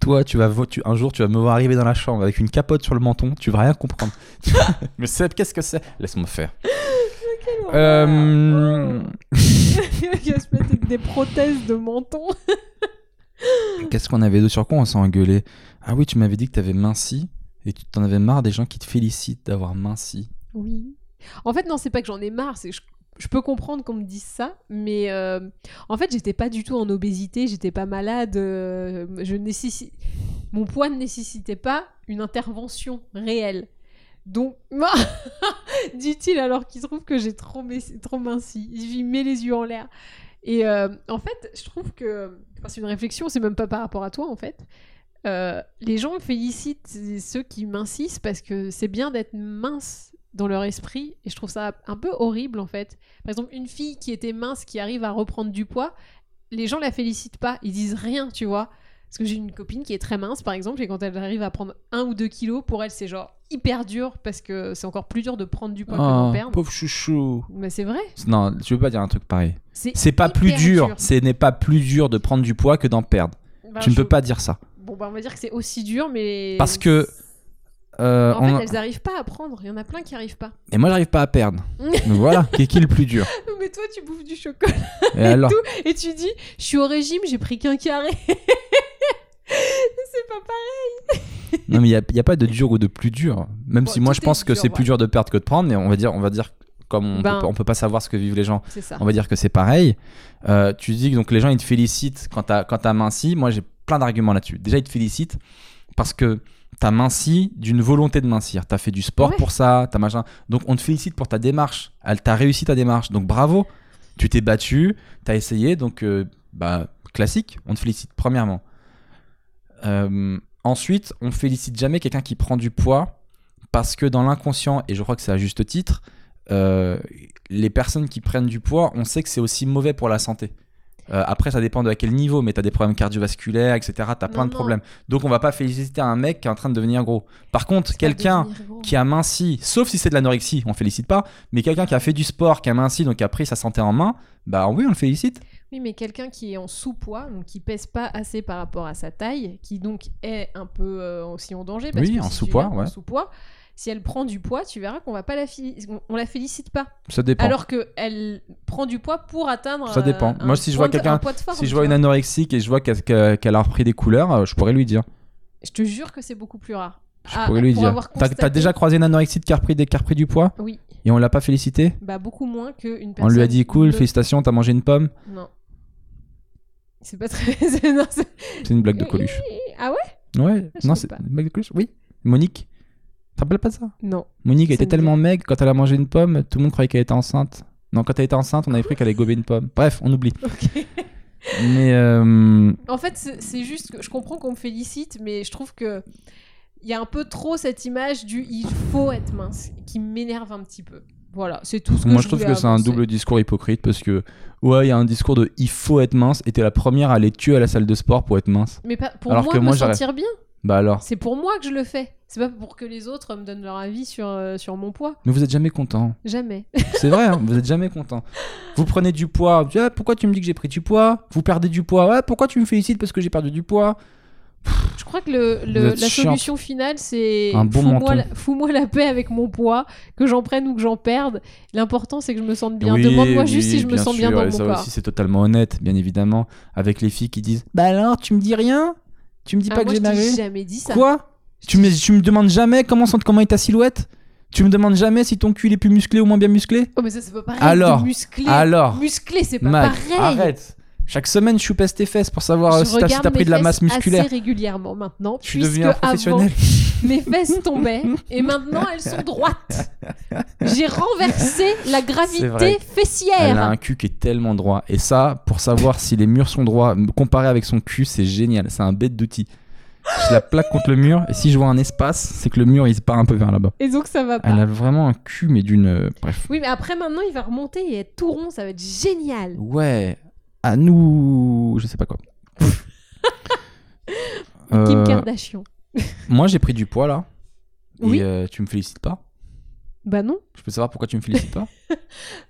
toi, tu vas, tu- un jour, tu vas me voir arriver dans la chambre avec une capote sur le menton. Tu vas rien comprendre. Mais Seb, qu'est-ce que c'est? Laisse-moi faire. Euh, avec des prothèses de menton. Qu'est-ce qu'on avait de sur quoi on s'est engueulé Ah oui, tu m'avais dit que t'avais minci et tu t'en avais marre des gens qui te félicitent d'avoir minci. Oui. En fait, non, c'est pas que j'en ai marre. C'est je, je peux comprendre qu'on me dise ça, mais euh, en fait, j'étais pas du tout en obésité. J'étais pas malade. euh, je nécessi- Mon poids ne nécessitait pas une intervention réelle. Donc, dit-il alors qu'il trouve que j'ai trop, trop minci. Il met les yeux en l'air. Et euh, en fait, je trouve que. c'est une réflexion, c'est même pas par rapport à toi en fait. Euh, les gens félicitent ceux qui mincissent parce que c'est bien d'être mince dans leur esprit et je trouve ça un peu horrible en fait. Par exemple, une fille qui était mince qui arrive à reprendre du poids, les gens la félicitent pas, ils disent rien, tu vois. Parce que j'ai une copine qui est très mince, par exemple, et quand elle arrive à prendre un ou deux kilos, pour elle, c'est genre hyper dur parce que c'est encore plus dur de prendre du poids que d'en Oh, perdre. pauvre chouchou. Mais c'est vrai. Non, tu veux pas dire un truc pareil. C'est pas plus dur, ce n'est pas plus dur de prendre du poids que d'en perdre. Bah, tu ne peux pas dire ça. Bon, bah, on va dire que c'est aussi dur, mais. Parce que. euh, En on- fait, elles arrivent pas à prendre. Il y en a plein qui arrivent pas. Et moi, j'arrive pas à perdre. Donc voilà, qui est qui le plus dur Mais toi, tu bouffes du chocolat Et alors et tu dis Je suis au régime, j'ai pris qu'un carré. c'est pas pareil. Non, mais il n'y a, pas de dur ou de plus dur. Même Bon, si moi, je pense que c'est plus dur de perdre que de prendre, mais on va dire, on va dire comme on, Ben. peut, on peut pas savoir ce que vivent les gens, on va dire que c'est pareil. Euh, tu dis que donc les gens ils te félicitent quand t'as quand t'as minci. Moi, j'ai plein d'arguments là-dessus. Déjà, ils te félicitent parce que t'as minci d'une volonté de mincir. T'as fait du sport Ouais. pour ça, t'as machin. Donc, on te félicite pour ta démarche. Elle t'a réussi ta démarche. Donc, bravo. Tu t'es battu, t'as essayé. Donc, euh, bah, classique. On te félicite premièrement. Euh, ensuite, on félicite jamais quelqu'un qui prend du poids parce que dans l'inconscient, et je crois que c'est à juste titre, euh, les personnes qui prennent du poids, on sait que c'est aussi mauvais pour la santé. Euh, après, ça dépend de à quel niveau, mais tu as des problèmes cardiovasculaires, etc. Tu as plein de non. problèmes. Donc, on va pas féliciter un mec qui est en train de devenir gros. Par contre, quelqu'un qui a minci, sauf si c'est de l'anorexie, on félicite pas, mais quelqu'un qui a fait du sport, qui a minci, donc qui a pris sa santé en main, bah oui, on le félicite. Oui, mais quelqu'un qui est en sous-poids, donc qui pèse pas assez par rapport à sa taille, qui donc est un peu euh, aussi en danger. Parce Oui, que en si sous-poids, ouais. sous-poids, si elle prend du poids, tu verras qu'on va pas la on- on la félicite pas. Ça dépend. Alors que elle prend du poids pour atteindre. Ça dépend. euh, Moi, un si je vois quelqu'un- un poids de forme, si je vois une anorexique et je vois qu'elle a repris des couleurs, euh, je pourrais lui dire. je te jure que c'est beaucoup plus rare. Je Ah, pourrais lui pour dire. T'as constaté- déjà croisé une anorexique qui a repris, des, qui a repris du poids Oui, et on l'a pas félicité bah beaucoup moins qu'une On personne. lui a dit cool, de- félicitations, t'as mangé une pomme Non. C'est pas très. c'est- non, c'est- C'est une blague de Coluche. Ah ouais Ouais, Je non, sais c'est pas. une blague de Coluche Oui. Monique Tu te rappelles pas de ça Non. Monique Ça était me tellement maigre quand elle a mangé une pomme, tout le monde croyait qu'elle était enceinte. Non, quand elle était enceinte, on avait cru qu'elle allait gober une pomme. Bref, on oublie. Ok. Mais euh, En fait, c'est c'est juste que je comprends qu'on me félicite, mais je trouve que il y a un peu trop cette image du il faut être mince qui m'énerve un petit peu. Voilà, c'est tout ce que moi je je trouve que c'est un double discours hypocrite parce que ouais, il y a un discours de il faut être mince et t'es la première à aller tuer à la salle de sport pour être mince. Mais pas pour Alors moi que me moi, j'aurais- sentir bien. Bah alors. C'est pour moi que je le fais. C'est pas pour que les autres me donnent leur avis sur, euh, sur mon poids. Mais vous êtes jamais content. Jamais. C'est vrai, hein, vous êtes jamais content. Vous prenez du poids, vous dites, Ah, pourquoi tu me dis que j'ai pris du poids? Vous perdez du poids, ouais, pourquoi tu me félicites parce que j'ai perdu du poids? Je crois que le, le- la solution finale, c'est bon fous-moi la, paix avec mon poids, que j'en prenne ou que j'en perde. L'important, c'est que je me sente bien. Oui, Demande-moi oui, juste si je me sens bien dans mon ça corps. aussi c'est totalement honnête, bien évidemment, avec les filles qui disent Bah alors, tu me dis rien? Tu me dis Ah, pas moi, que j'ai maigri jamais dit ça. Quoi? Tu me, tu me demandes jamais comment, comment est ta silhouette? Tu me demandes jamais si ton cul est plus musclé ou moins bien musclé? Oh, mais ça, c'est pas pareil. Alors, musclé. Alors, Musclé, c'est pas Mag, pareil. arrête Chaque semaine, je choupesse tes fesses pour savoir euh, Je si t'as si pris de la masse musculaire. assez régulièrement maintenant, Tu puisque deviens professionnel. avant, mes fesses tombaient et maintenant elles sont droites. J'ai renversé la gravité vrai. Elle fessière. a un cul qui est tellement droit. Et ça, pour savoir si les murs sont droits, comparé avec son cul, c'est génial. C'est un bête d'outil. Je la plaque contre le mur et si je vois un espace, c'est que le mur il se part un peu vers là-bas. Et donc ça va pas. Elle a vraiment un cul, mais d'une. euh, Bref. Oui, mais après maintenant il va remonter et être tout rond, ça va être génial. Ouais. À nous. Je sais pas quoi. Kim Euh, Kardashian. moi j'ai pris du poids là. Oui. Et euh, tu me félicites pas? Bah non, Je peux savoir pourquoi tu me félicites pas?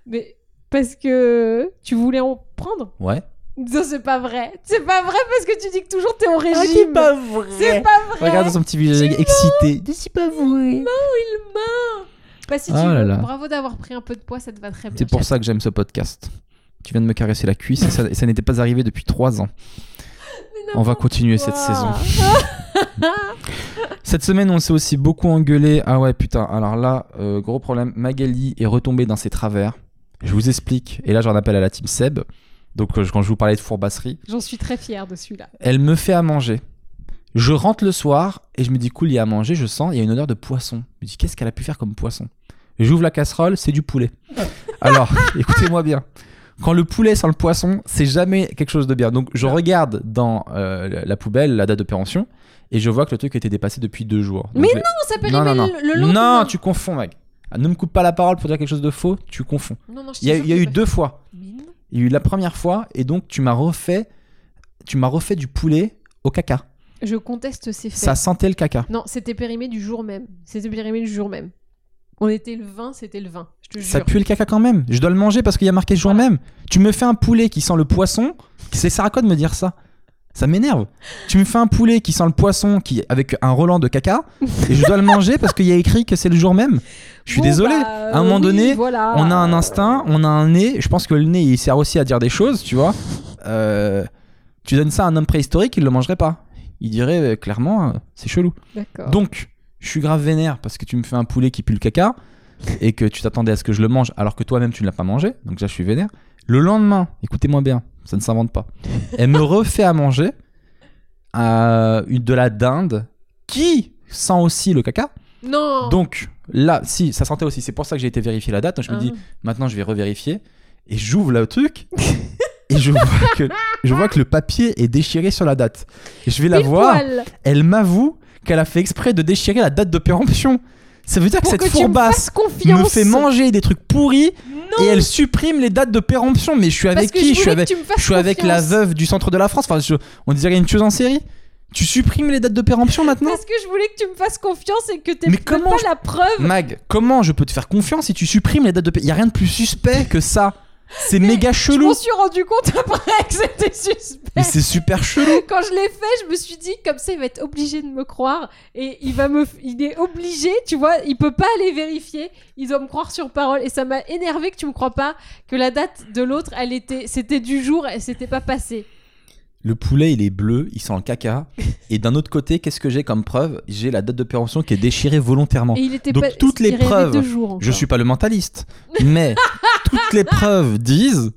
Mais parce que tu voulais en prendre? Ouais. Ça c'est pas vrai. C'est pas vrai parce que tu dis que toujours t'es au régime. vrai. C'est pas vrai. Regarde son petit visage excité. C'est pas vrai. il ment. Bah si tu Oh là veux. là. Bravo d'avoir pris un peu de poids, ça te va très bien. C'est pour ça que j'aime ce podcast. Tu viens de me caresser la cuisse et ça, n'était pas arrivé depuis trois ans. On va continuer cette saison. Cette semaine, on s'est aussi beaucoup engueulé. Ah ouais, putain. Alors là, euh, gros problème. Magali est retombée dans ses travers. Je vous explique. Et là, j'en appelle à la team Seb. Donc, euh, quand je vous parlais de fourbasserie, J'en suis très fière de celui-là. elle me fait à manger. Je rentre le soir et je me dis, cool, il y a à manger. Je sens, il y a une odeur de poisson. Je me dis, qu'est-ce qu'elle a pu faire comme poisson? J'ouvre la casserole, c'est du poulet. Alors, écoutez-moi bien. Quand le poulet sent le poisson, c'est jamais quelque chose de bien. Donc, je regarde dans euh, la poubelle la date de péremption et je vois que le truc était dépassé depuis deux jours. Donc, Mais je vais- On s'appelle non, non, non. le, le non, tu confonds, mec. Ah, Ne me coupe pas la parole pour dire quelque chose de faux, tu confonds. Non, non, je Il y a, te il y a jure eu deux fois. Mais non. Il y a eu la première fois, et donc tu m'as refait, tu m'as refait du poulet au caca. Je conteste ces faits. Ça sentait le caca. Non, c'était périmé du jour même. C'était périmé du jour même. On était le 20, c'était le 20. Je te Ça jure. pue le caca quand même. Je dois le manger parce qu'il y a marqué le jour même. Tu me fais un poulet qui sent le poisson. C'est quoi de me dire ça Ça m'énerve. Tu me fais un poulet qui sent le poisson qui avec un Roland de caca et je dois le manger parce qu'il y a écrit que c'est le jour même. Je suis Bon, désolé. bah, à un moment oui, donné, voilà. on a un instinct, on a un nez. Je pense que le nez il sert aussi à dire des choses, tu vois. Euh, tu donnes ça à un homme préhistorique, il le mangerait pas. Il dirait euh, clairement, euh, c'est chelou. D'accord. Donc, je suis grave vénère parce que tu me fais un poulet qui pue le caca et que tu t'attendais à ce que je le mange alors que toi-même tu ne l'as pas mangé. Donc, déjà, je suis vénère. Le lendemain, écoutez-moi bien, ça ne s'invente pas. Elle me refait à manger euh, une- de la dinde qui sent aussi le caca. Non. Donc, là, si, ça sentait aussi. C'est pour ça que j'ai été vérifier la date. Donc, je me Ah. dis, maintenant, je vais revérifier. Et j'ouvre le truc. et je vois, que, je vois que le papier est déchiré sur la date. Et je vais la voir elle m'avoue qu'elle a fait exprès de déchirer la date de péremption. Ça veut dire que cette que tu me fourbasse me fait manger des trucs pourris Non. et elle supprime les dates de péremption. Mais je suis avec qui je Je suis avec, je suis la veuve du centre de la France. Enfin, je- on dirait une tueuse en série. Tu supprimes les dates de péremption maintenant Parce que je voulais que tu me fasses confiance et que tu pas je- la preuve. Mag, comment je peux te faire confiance si tu supprimes les dates de péremption Il y a rien de plus suspect que ça. C'est méga Je chelou. m'en suis rendu compte après que c'était suspect. Mais c'est super chelou. Quand je l'ai fait, je me suis dit comme ça il va être obligé de me croire et il va me il est obligé, tu vois, il peut pas aller vérifier, il doit me croire sur parole et ça m'a énervé que tu me crois pas que la date de l'autre, elle était c'était du jour et c'était pas passé. Le poulet, il est bleu, il sent le caca. Et d'un autre côté, qu'est-ce que j'ai comme preuve? J'ai la date de péremption qui est déchirée volontairement. Et il était Donc pas toutes les preuves, jours Je suis pas le mentaliste, mais toutes les preuves disent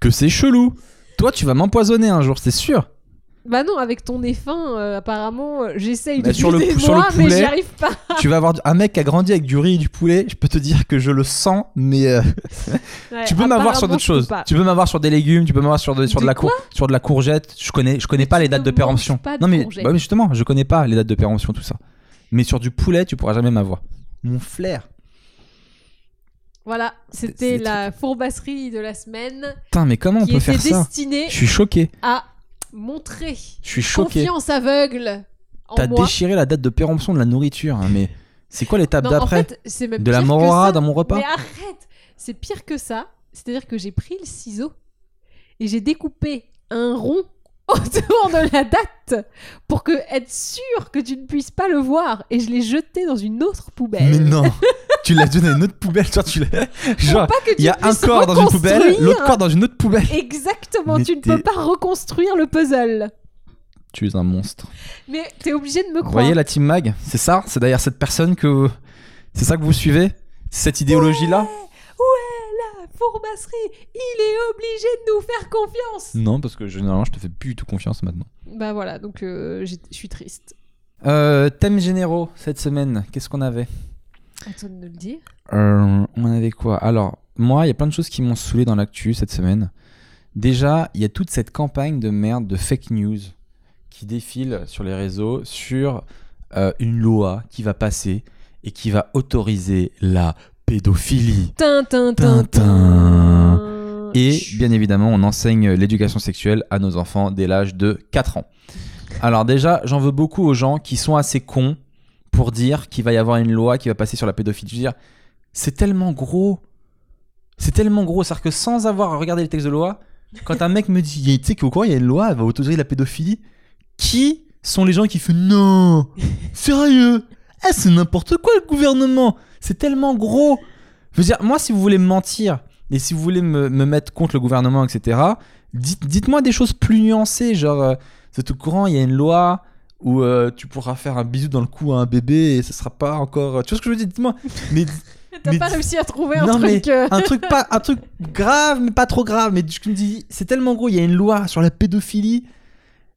que c'est chelou. Toi, tu vas m'empoisonner un jour, c'est sûr. Bah non, avec ton nez fin, euh, apparemment, euh, j'essaye Bah, depuis sur le- des sur le mois, mais poulet, j'y arrive pas. tu vas avoir un mec qui a grandi avec du riz et du poulet. Je peux te dire que je le sens, mais euh, Ouais, tu peux m'avoir sur d'autres choses. Tu peux m'avoir sur des légumes, tu peux m'avoir sur de, sur de, De la cour- sur de la courgette. Je connais, je connais pas les dates de péremption. pas de non mais, bah oui, justement, je connais pas les dates de péremption tout ça. Mais sur du poulet, tu pourras jamais m'avoir. Mon flair. Voilà, c'était la fourbasserie de la semaine Putain, mais comment on peut faire ça? Je suis choqué. à montrer Je suis choqué. confiance aveugle T'as déchiré la date de péremption de la nourriture, hein, mais c'est quoi l'étape en d'après fait, De la morora dans mon repas Mais arrête C'est pire que ça. C'est-à-dire que j'ai pris le ciseau et j'ai découpé un rond autour de la date pour que être sûr que tu ne puisses pas le voir et je l'ai jeté dans une autre poubelle. Mais non Tu l'as donné à une autre poubelle, genre tu Genre, pas que tu il y a un corps dans une poubelle, l'autre corps dans une autre poubelle. Exactement, Mais tu ne peux pas reconstruire le puzzle. Tu es un monstre. Mais t'es obligé de me Vous croire. voyez la team mag? C'est ça? C'est derrière cette personne que. C'est ça que vous suivez? Cette idéologie-là? Ouais, la fourbasserie, il est obligé de nous faire confiance. Non, parce que généralement, je te fais plus du tout confiance maintenant. Bah voilà, donc euh, j'ai- je suis triste. Euh, thèmes généraux cette semaine, qu'est-ce qu'on avait? Attends de le dire. Euh, On avait quoi? Alors, moi, il y a plein de choses qui m'ont saoulé dans l'actu cette semaine. Déjà, il y a toute cette campagne de merde de fake news qui défile sur les réseaux sur euh, une loi qui va passer et qui va autoriser la pédophilie. Tintin, tintin. Tintin. Et bien évidemment, on enseigne l'éducation sexuelle à nos enfants dès l'âge de 4 ans. Alors déjà, j'en veux beaucoup aux gens qui sont assez cons pour dire qu'il va y avoir une loi qui va passer sur la pédophilie. Je veux dire, c'est tellement gros. C'est tellement gros. C'est-à-dire que sans avoir regardé le texte de loi, quand un mec me dit, tu sais qu'au courant, il y a une loi, elle va autoriser la pédophilie, qui sont les gens qui font non Sérieux Eh, c'est n'importe quoi le gouvernement C'est tellement gros Je veux dire, moi, si vous voulez me mentir et si vous voulez me, me mettre contre le gouvernement, etc., dites, dites-moi des choses plus nuancées, genre, euh, êtes au courant, il y a une loi où euh, tu pourras faire un bisou dans le cou à un bébé et ce sera pas encore. Tu vois ce que je veux dire? Dites-moi. Mais T'as Mais pas réussi à trouver un non, truc. mais euh, un truc pas, un truc grave, mais pas trop grave. Mais je me dis, c'est tellement gros. Il y a une loi sur la pédophilie.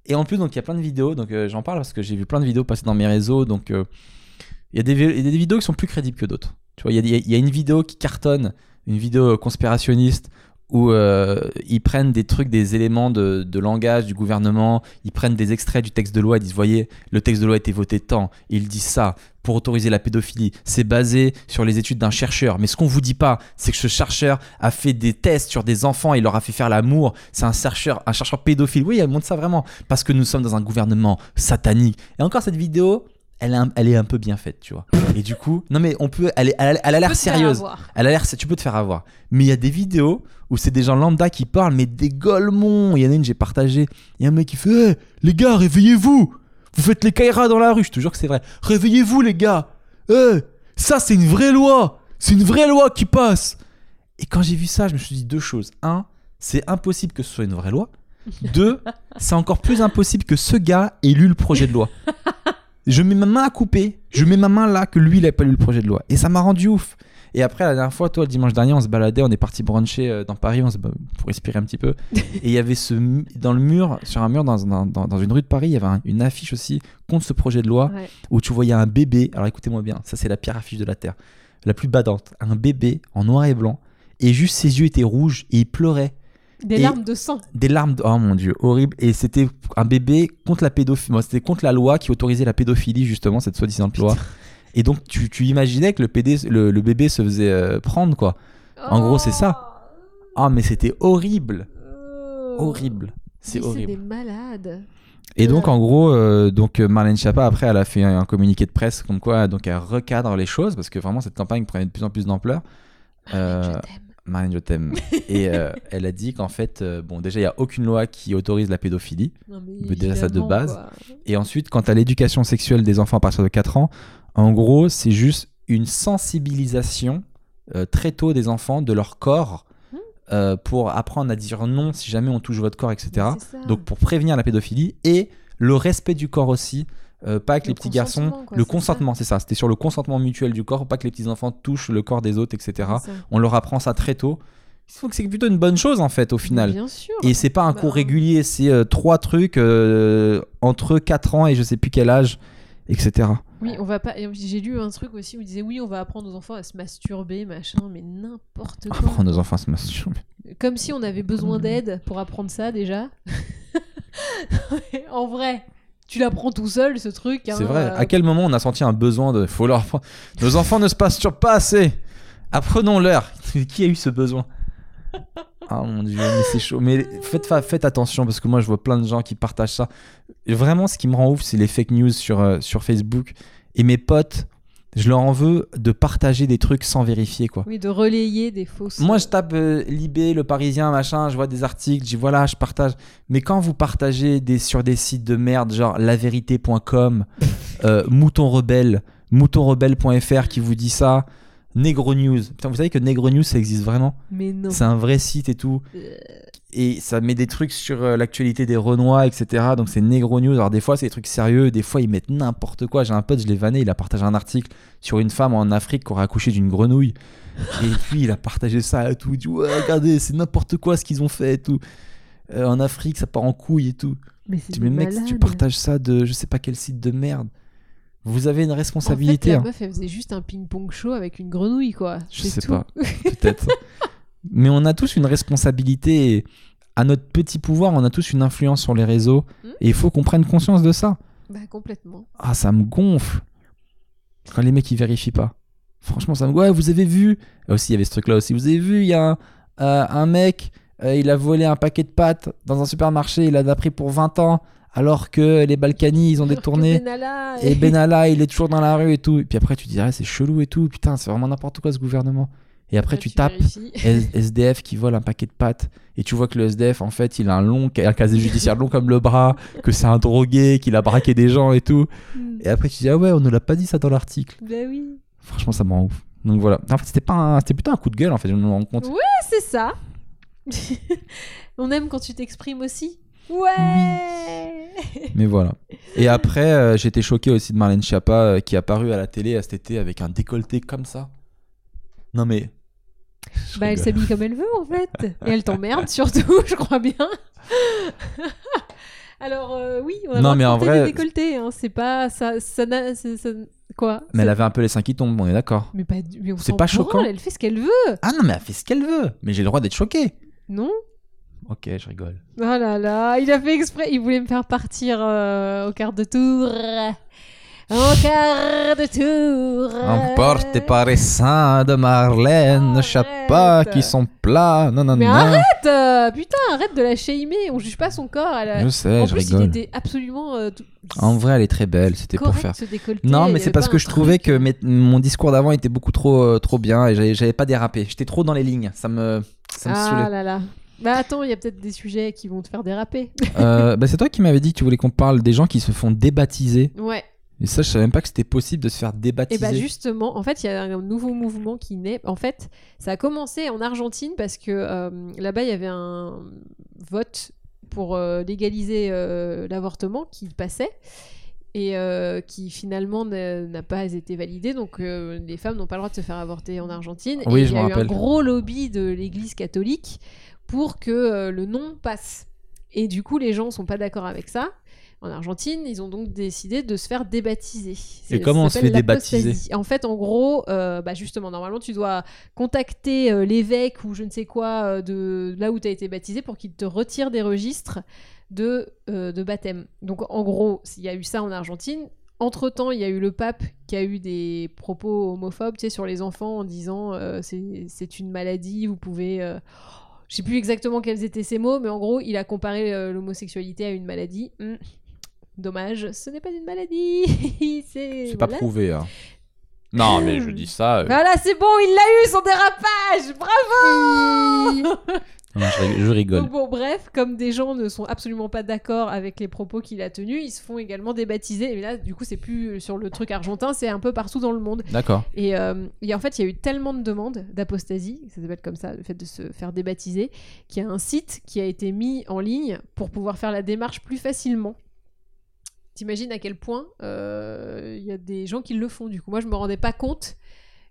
Et en plus, donc il y a plein de vidéos. Donc euh, j'en parle parce que j'ai vu plein de vidéos passer dans mes réseaux. Donc euh, il y, a des, vidéos qui sont plus crédibles que d'autres. Tu vois, il y a, une vidéo qui cartonne, une vidéo conspirationniste où euh, ils prennent des trucs, des éléments de, langage du gouvernement, ils prennent des extraits du texte de loi et disent voyez, le texte de loi a été voté tant, il dit ça, pour autoriser la pédophilie. C'est basé sur les études d'un chercheur. Mais ce qu'on vous dit pas, c'est que ce chercheur a fait des tests sur des enfants, il leur a fait faire l'amour. C'est un chercheur, un chercheur pédophile. Oui, elle montre ça vraiment. Parce que nous sommes dans un gouvernement satanique. Et encore cette vidéo, elle est, un, elle est un peu bien faite, tu vois. Et du coup, non mais on peut, elle, est- elle, a- elle a l'air sérieuse. Elle a l'air, tu peux te faire avoir. Mais il y a des vidéos où c'est des gens lambda qui parlent, mais des golemons. Il y en a une, j'ai partagé. Il y a un mec qui fait les gars, réveillez-vous Vous faites les kairas dans la rue. Je te jure que c'est vrai. Réveillez-vous, les gars ça, c'est une vraie loi C'est une vraie loi qui passe Et quand j'ai vu ça, je me suis dit deux choses. Un, c'est impossible que ce soit une vraie loi. Deux, c'est encore plus impossible que ce gars ait lu le projet de loi. Je mets ma main à couper, je mets ma main là que lui il a pas lu le projet de loi. Et ça m'a rendu ouf. Et après, la dernière fois, toi, le dimanche dernier, on se baladait, on est parti bruncher euh, dans Paris on se pour respirer un petit peu. Et il y avait ce dans le mur, sur un mur dans, dans, dans- une rue de Paris, il y avait un- une affiche aussi contre ce projet de loi Ouais. où tu voyais un bébé. Alors écoutez-moi bien, ça c'est la pire affiche de la terre, la plus badante. Un bébé en noir et blanc et juste ses yeux étaient rouges et il pleurait. Des Et- larmes de sang. Des larmes, de- oh mon dieu, horrible. Et c'était un bébé contre la pédophilie. C'était contre la loi qui autorisait la pédophilie, justement, cette soi-disant loi. Et donc, tu, tu imaginais que le, PD, le, le bébé se faisait euh, prendre, quoi. En gros, c'est ça. Ah, mais c'était horrible. Horrible. C'est horrible. C'est des malades. Et donc, en gros, euh, donc euh, Marlène Schiappa, après, elle a fait un, un communiqué de presse comme quoi donc elle recadre les choses parce que vraiment, cette campagne prenait de plus en plus d'ampleur. Euh, t'aime. Marlène, je t'aime. Et euh, elle a dit qu'en fait, euh, bon, déjà, il n'y a aucune loi qui autorise la pédophilie. Non, mais déjà, ça de base. quoi. Et ensuite, quant à l'éducation sexuelle des enfants à partir de 4 ans, en gros, c'est juste une sensibilisation euh, très tôt des enfants de leur corps euh, pour apprendre à dire non si jamais on touche votre corps, etc. Donc pour prévenir la pédophilie et le respect du corps aussi. Euh, pas que Le les petits garçons, quoi, le consentement, c'est ça. C'était sur le consentement mutuel du corps, pas que les petits enfants touchent le corps des autres, etc. On leur apprend ça très tôt. Il faut que c'est plutôt une bonne chose en fait au final. Bien sûr. Et c'est pas un Bah, cours régulier, c'est euh, trois trucs euh, entre 4 ans et je sais plus quel âge, etc. Oui, on va pas. J'ai lu un truc aussi où il disait oui, on va apprendre aux enfants à se masturber, machin, mais n'importe quoi. Apprendre nos enfants à se masturber. Comme si on avait besoin d'aide pour apprendre ça déjà. en vrai, tu l'apprends tout seul ce truc. hein, C'est vrai. euh, À quel moment on a senti un besoin de. Faut leur Nos enfants ne se masturbent pas assez. Apprenons-leur. Qui a eu ce besoin? Ah mon dieu, mais c'est chaud. Mais faites, fa- faites attention parce que moi je vois plein de gens qui partagent ça. Et vraiment, ce qui me rend ouf, c'est les fake news sur, euh, sur Facebook. Et mes potes, je leur en veux de partager des trucs sans vérifier quoi. Oui, de relayer des fausses. Moi, je tape euh, Libé, Le Parisien, machin, je vois des articles, je dis voilà, je partage. Mais quand vous partagez des, sur des sites de merde, genre lavérité.com, euh, Mouton Rebelle, moutonrebelle.fr qui vous dit ça, Negro News. Putain, vous savez que Negro News, ça existe vraiment? Mais non. C'est un vrai site et tout. Et ça met des trucs sur euh, l'actualité des Renois, etc. Donc c'est Negro News. Alors des fois, c'est des trucs sérieux. Des fois, ils mettent n'importe quoi. J'ai un pote, je l'ai vanné, il a partagé un article sur une femme en Afrique qui aurait accouché d'une grenouille. Et puis, il a partagé ça et tout. Il dit Ouais, regardez, c'est n'importe quoi ce qu'ils ont fait et tout. Euh, en Afrique, ça part en couille et tout. Mais c'est dis, mais mec, si tu partages ça de je sais pas quel site de merde, vous avez une En fait, responsabilité. la hein. meuf, elle faisait juste un ping-pong show avec une grenouille, quoi. Je sais tout. pas. Peut-être. Mais on a tous une responsabilité. et à notre petit pouvoir, on a tous une influence sur les réseaux. Hmm. Et il faut qu'on prenne conscience de ça. Bah, complètement. Ah, ça me gonfle. Quand les mecs, ils vérifient pas. Franchement, ça me... Ouais, vous avez vu... Aussi, il y avait ce truc-là aussi. Vous avez vu, il y a un, euh, un mec, euh, il a volé un paquet de pâtes dans un supermarché. Il l'a pris pour 20 ans. Alors que les Balkany, ils ont détourné. Benalla Et Benalla, il est toujours dans la rue et tout. Et puis après, tu te dis, ah, c'est chelou et tout. Putain, c'est vraiment n'importe quoi ce gouvernement. Et après, tu tapes SDF qui vole un paquet de pâtes. Et tu vois que le SDF, en fait, il a un long, un casier judiciaire long comme le bras, que c'est un drogué, qu'il a braqué des gens et tout. Hmm. Et après, tu dis, ah ouais, on ne l'a pas dit ça dans l'article. Bah oui. Franchement, ça me rend ouf. Donc voilà. En fait, c'était pas un- c'était plutôt un coup de gueule, en fait, je me rends compte. Ouais. C'est ça. On aime quand tu t'exprimes aussi. Ouais. Mais voilà. Et après, euh, j'étais choqué aussi de Marlène Schiappa euh, qui est apparue à la télé euh, cet été avec un décolleté comme ça. Non mais. Je Bah, elle s'habille comme elle veut en fait. Et elle t'emmerde surtout, je crois bien. Alors euh, oui, on a Non, mais en vrai-. Hein. C'est pas ça, ça, quoi? Mais elle avait un peu les seins qui tombent, on est d'accord. Mais pas, mais C'est pas branle, choquant Elle fait ce qu'elle veut, Ah non, mais elle fait ce qu'elle veut. Mais j'ai le droit d'être choqué. non Ok, je rigole. Oh là là, il a fait exprès. Il voulait me faire partir euh, au quart de tour. En quart de tour. Emporté par les seins de Marlène, Oh, chapas arrête. qui sont plats. Non, non, Mais non. arrête euh, Putain, arrête de la shamer. On juge pas son corps. Elle a- Je sais, en je plus, rigole. il était absolument euh, tout- En vrai, elle est très belle. C'était pour correct, faire. ce décolleté. Non, il y mais c'est avait parce pas que un je trouvais que mes- mon discours d'avant était beaucoup trop, euh, trop bien et j'avais j'avais pas dérapé. J'étais trop dans les lignes. Ça me, ça me Ah saoulait. là là. Bah attends, il y a peut-être des sujets qui vont te faire déraper. Euh, bah, c'est toi qui m'avais dit que tu voulais qu'on parle des gens qui se font débaptiser. ouais. Et ça, je savais même pas que c'était possible de se faire Et débaptiser. bah justement, en fait, il y a un nouveau mouvement qui naît. En fait, ça a commencé en Argentine parce que euh, là-bas, il y avait un vote pour euh, légaliser euh, l'avortement qui passait et euh, qui finalement n'a pas été validé. Donc euh, les femmes n'ont pas le droit de se faire avorter en Argentine. Oui, et je il y a eu un gros lobby de l'Église catholique pour que euh, le non passe. Et du coup, les gens sont pas d'accord avec ça. En Argentine, ils ont donc décidé de se faire débaptiser. C'est- comment on se fait débaptiser. En fait, en gros, euh, bah justement, normalement, tu dois contacter euh, l'évêque ou je ne sais quoi euh, de là où tu as été baptisé pour qu'il te retire des registres de, euh, de baptême. Donc, en gros, il y a eu ça en Argentine. Entre-temps, il y a eu le pape qui a eu des propos homophobes tu sais, sur les enfants en disant c'est une maladie, vous pouvez... Je sais plus exactement quels étaient ces mots, mais en gros, il a comparé l'homosexualité à une maladie. Hmm. Dommage, ce n'est pas une maladie. c'est pas prouvé. hein. Non, mais je dis ça. euh, Voilà, c'est bon, il l'a eu son dérapage. Bravo. non, je, rig- je rigole. Donc bon, bref, comme des gens ne sont absolument pas d'accord avec les propos qu'il a tenus, ils se font également débaptiser. Et là, du coup, c'est plus sur le truc argentin, c'est un peu partout dans le monde. D'accord. Et, euh, et en fait, il y a eu tellement de demandes d'apostasie, ça s'appelle comme ça, le fait de se faire débaptiser, qu'il y a un site qui a été mis en ligne pour pouvoir faire la démarche plus facilement. T'imagines à quel point euh, il y a des gens qui le font. Du coup, moi, je me rendais pas compte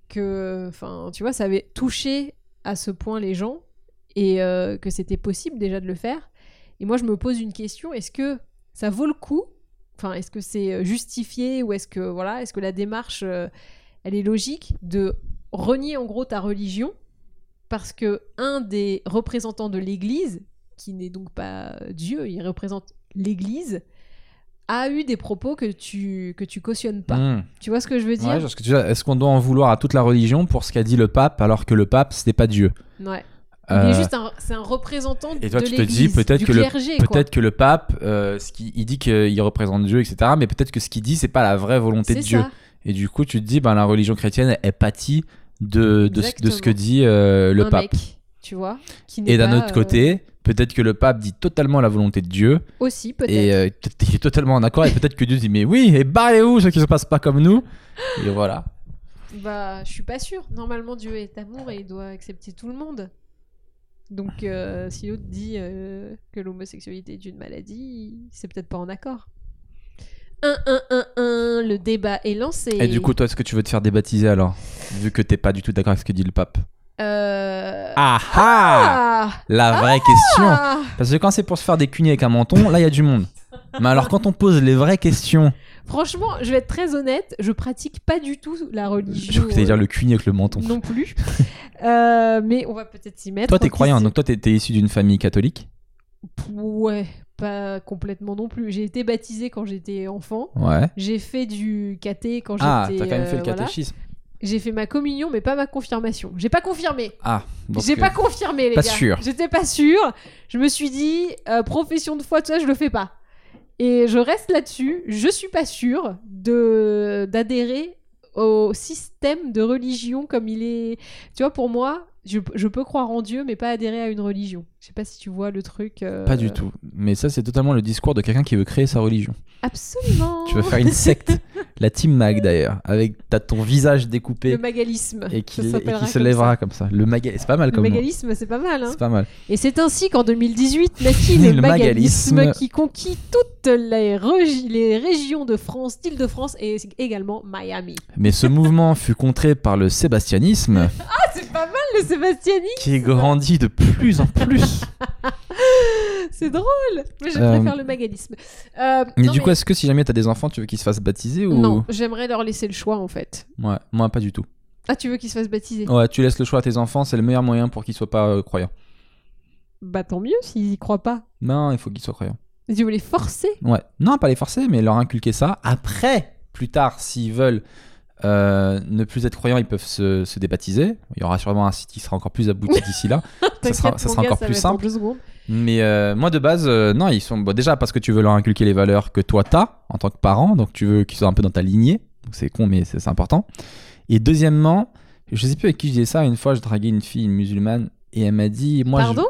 que, enfin, tu vois, ça avait touché à ce point les gens et euh, que c'était possible déjà de le faire. Et moi, je me pose une question est-ce que ça vaut le coup? Enfin, est-ce que c'est euh, justifié ou est-ce que voilà, est-ce que la démarche elle est logique de renier en gros ta religion? Parce que un des représentants de l'Église, qui n'est donc pas Dieu, il représente l'Église, a eu des propos que tu que tu cautionnes pas. Hmm. Tu vois ce que je veux dire Ouais, est-ce qu'on doit en vouloir à toute la religion pour ce qu'a dit le pape alors que le pape c'était pas Dieu Ouais. Il Euh, c'est un représentant Et toi, de tu te dis peut-être que le-. Peut-être que le pape, euh, ce qui, il dit qu'il représente Dieu, etc. Mais peut-être que ce qu'il dit, c'est pas la vraie volonté de Dieu. Et du coup, tu te dis, ben, la religion chrétienne est pâtie de, de, ce- de ce que dit euh, le un pape. mec, tu vois. qui Et d'un autre euh, côté, peut-être que le pape dit totalement la volonté de Dieu. aussi peut-être. Et euh, peut-être qu'il est totalement en accord. Et peut-être que Dieu dit, mais oui, et barrez-vous ceux qui se passent pas comme nous? Et voilà. Bah, je suis pas sûre. Normalement, Dieu est amour et il doit accepter tout le monde. Donc, euh, si l'autre dit euh, que l'homosexualité est une maladie, c'est peut-être pas en accord. 1, 1, 1, 1, le débat est lancé. Et du coup, toi, est-ce que tu veux te faire débaptiser alors? Vu que t'es pas du tout d'accord avec ce que dit le pape. Euh... Ah ah Ah La vraie question Ah Parce que quand c'est pour se faire des cugnets avec un menton, là il y a du monde. Mais alors quand on pose les vraies questions, Franchement, je vais être très honnête, je pratique pas du tout la religion. je t'allais dire euh, le cugnet avec le menton. Non plus. Euh, mais on va peut-être s'y mettre. Toi t'es croyant, donc toi t'es issu d'une famille catholique? Ouais, pas complètement non plus. J'ai été baptisée quand j'étais enfant. Ouais. J'ai fait du caté quand Ah, j'étais. t'as quand même fait euh, le voilà. J'ai fait ma communion, mais pas ma confirmation. J'ai pas confirmé. Ah, donc J'ai euh, pas confirmé, les pas gars. sûr. J'étais pas sûre. Je me suis dit, euh, profession de foi, tout ça, je le fais pas. Et je reste là-dessus. Je suis pas sûre de d'adhérer au système de religion comme il est. Tu vois, pour moi, je, je peux croire en Dieu, mais pas adhérer à une religion. Je sais pas si tu vois le truc. euh, Pas du tout. Mais ça c'est totalement le discours de quelqu'un qui veut créer sa religion. Absolument. Tu veux faire une secte, la team Mag d'ailleurs, avec t'as ton visage le découpé magalisme. et qui, et qui se comme lèvera comme ça. Le maga... C'est pas mal Le comme nom. magalisme, c'est pas mal. Hein C'est pas mal. Et c'est ainsi qu'en 2018 naquit le, Le magalisme, magalisme. qui conquit toutes les, régions de France, d'Île-de-France et également Miami. Mais ce mouvement fut contré par le sébastianisme Ah, c'est pas mal le Sébastiani qui grandit de plus en plus. C'est drôle Mais je Euh, préfère le magalisme. Euh, Mais non, du coup, est-ce que si jamais t'as des enfants, tu veux qu'ils se fassent baptiser ou Non, j'aimerais leur laisser le choix en fait. Ouais, moi pas du tout. Ah, tu veux qu'ils se fassent baptiser? Ouais, tu laisses le choix à tes enfants, c'est le meilleur moyen pour qu'ils soient pas euh, croyants. Bah tant mieux s'ils y croient pas. Non, il faut qu'ils soient croyants. Tu veux les forcer? Ouais, non, pas les forcer, mais leur inculquer ça. Après, plus tard, s'ils veulent euh, ne plus être croyants, ils peuvent se, se débaptiser. Il y aura sûrement un site qui sera encore plus abouti d'ici là. ça sera, ça sera encore plus simple. Mais euh, moi, de base, euh, non, ils sont bon, déjà parce que tu veux leur inculquer les valeurs que toi t'as en tant que parent, donc tu veux qu'ils soient un peu dans ta lignée. C'est con, mais c'est important. Et deuxièmement, je sais plus avec qui je disais ça. Une fois, je draguais une fille une musulmane et elle m'a dit, moi, Pardon?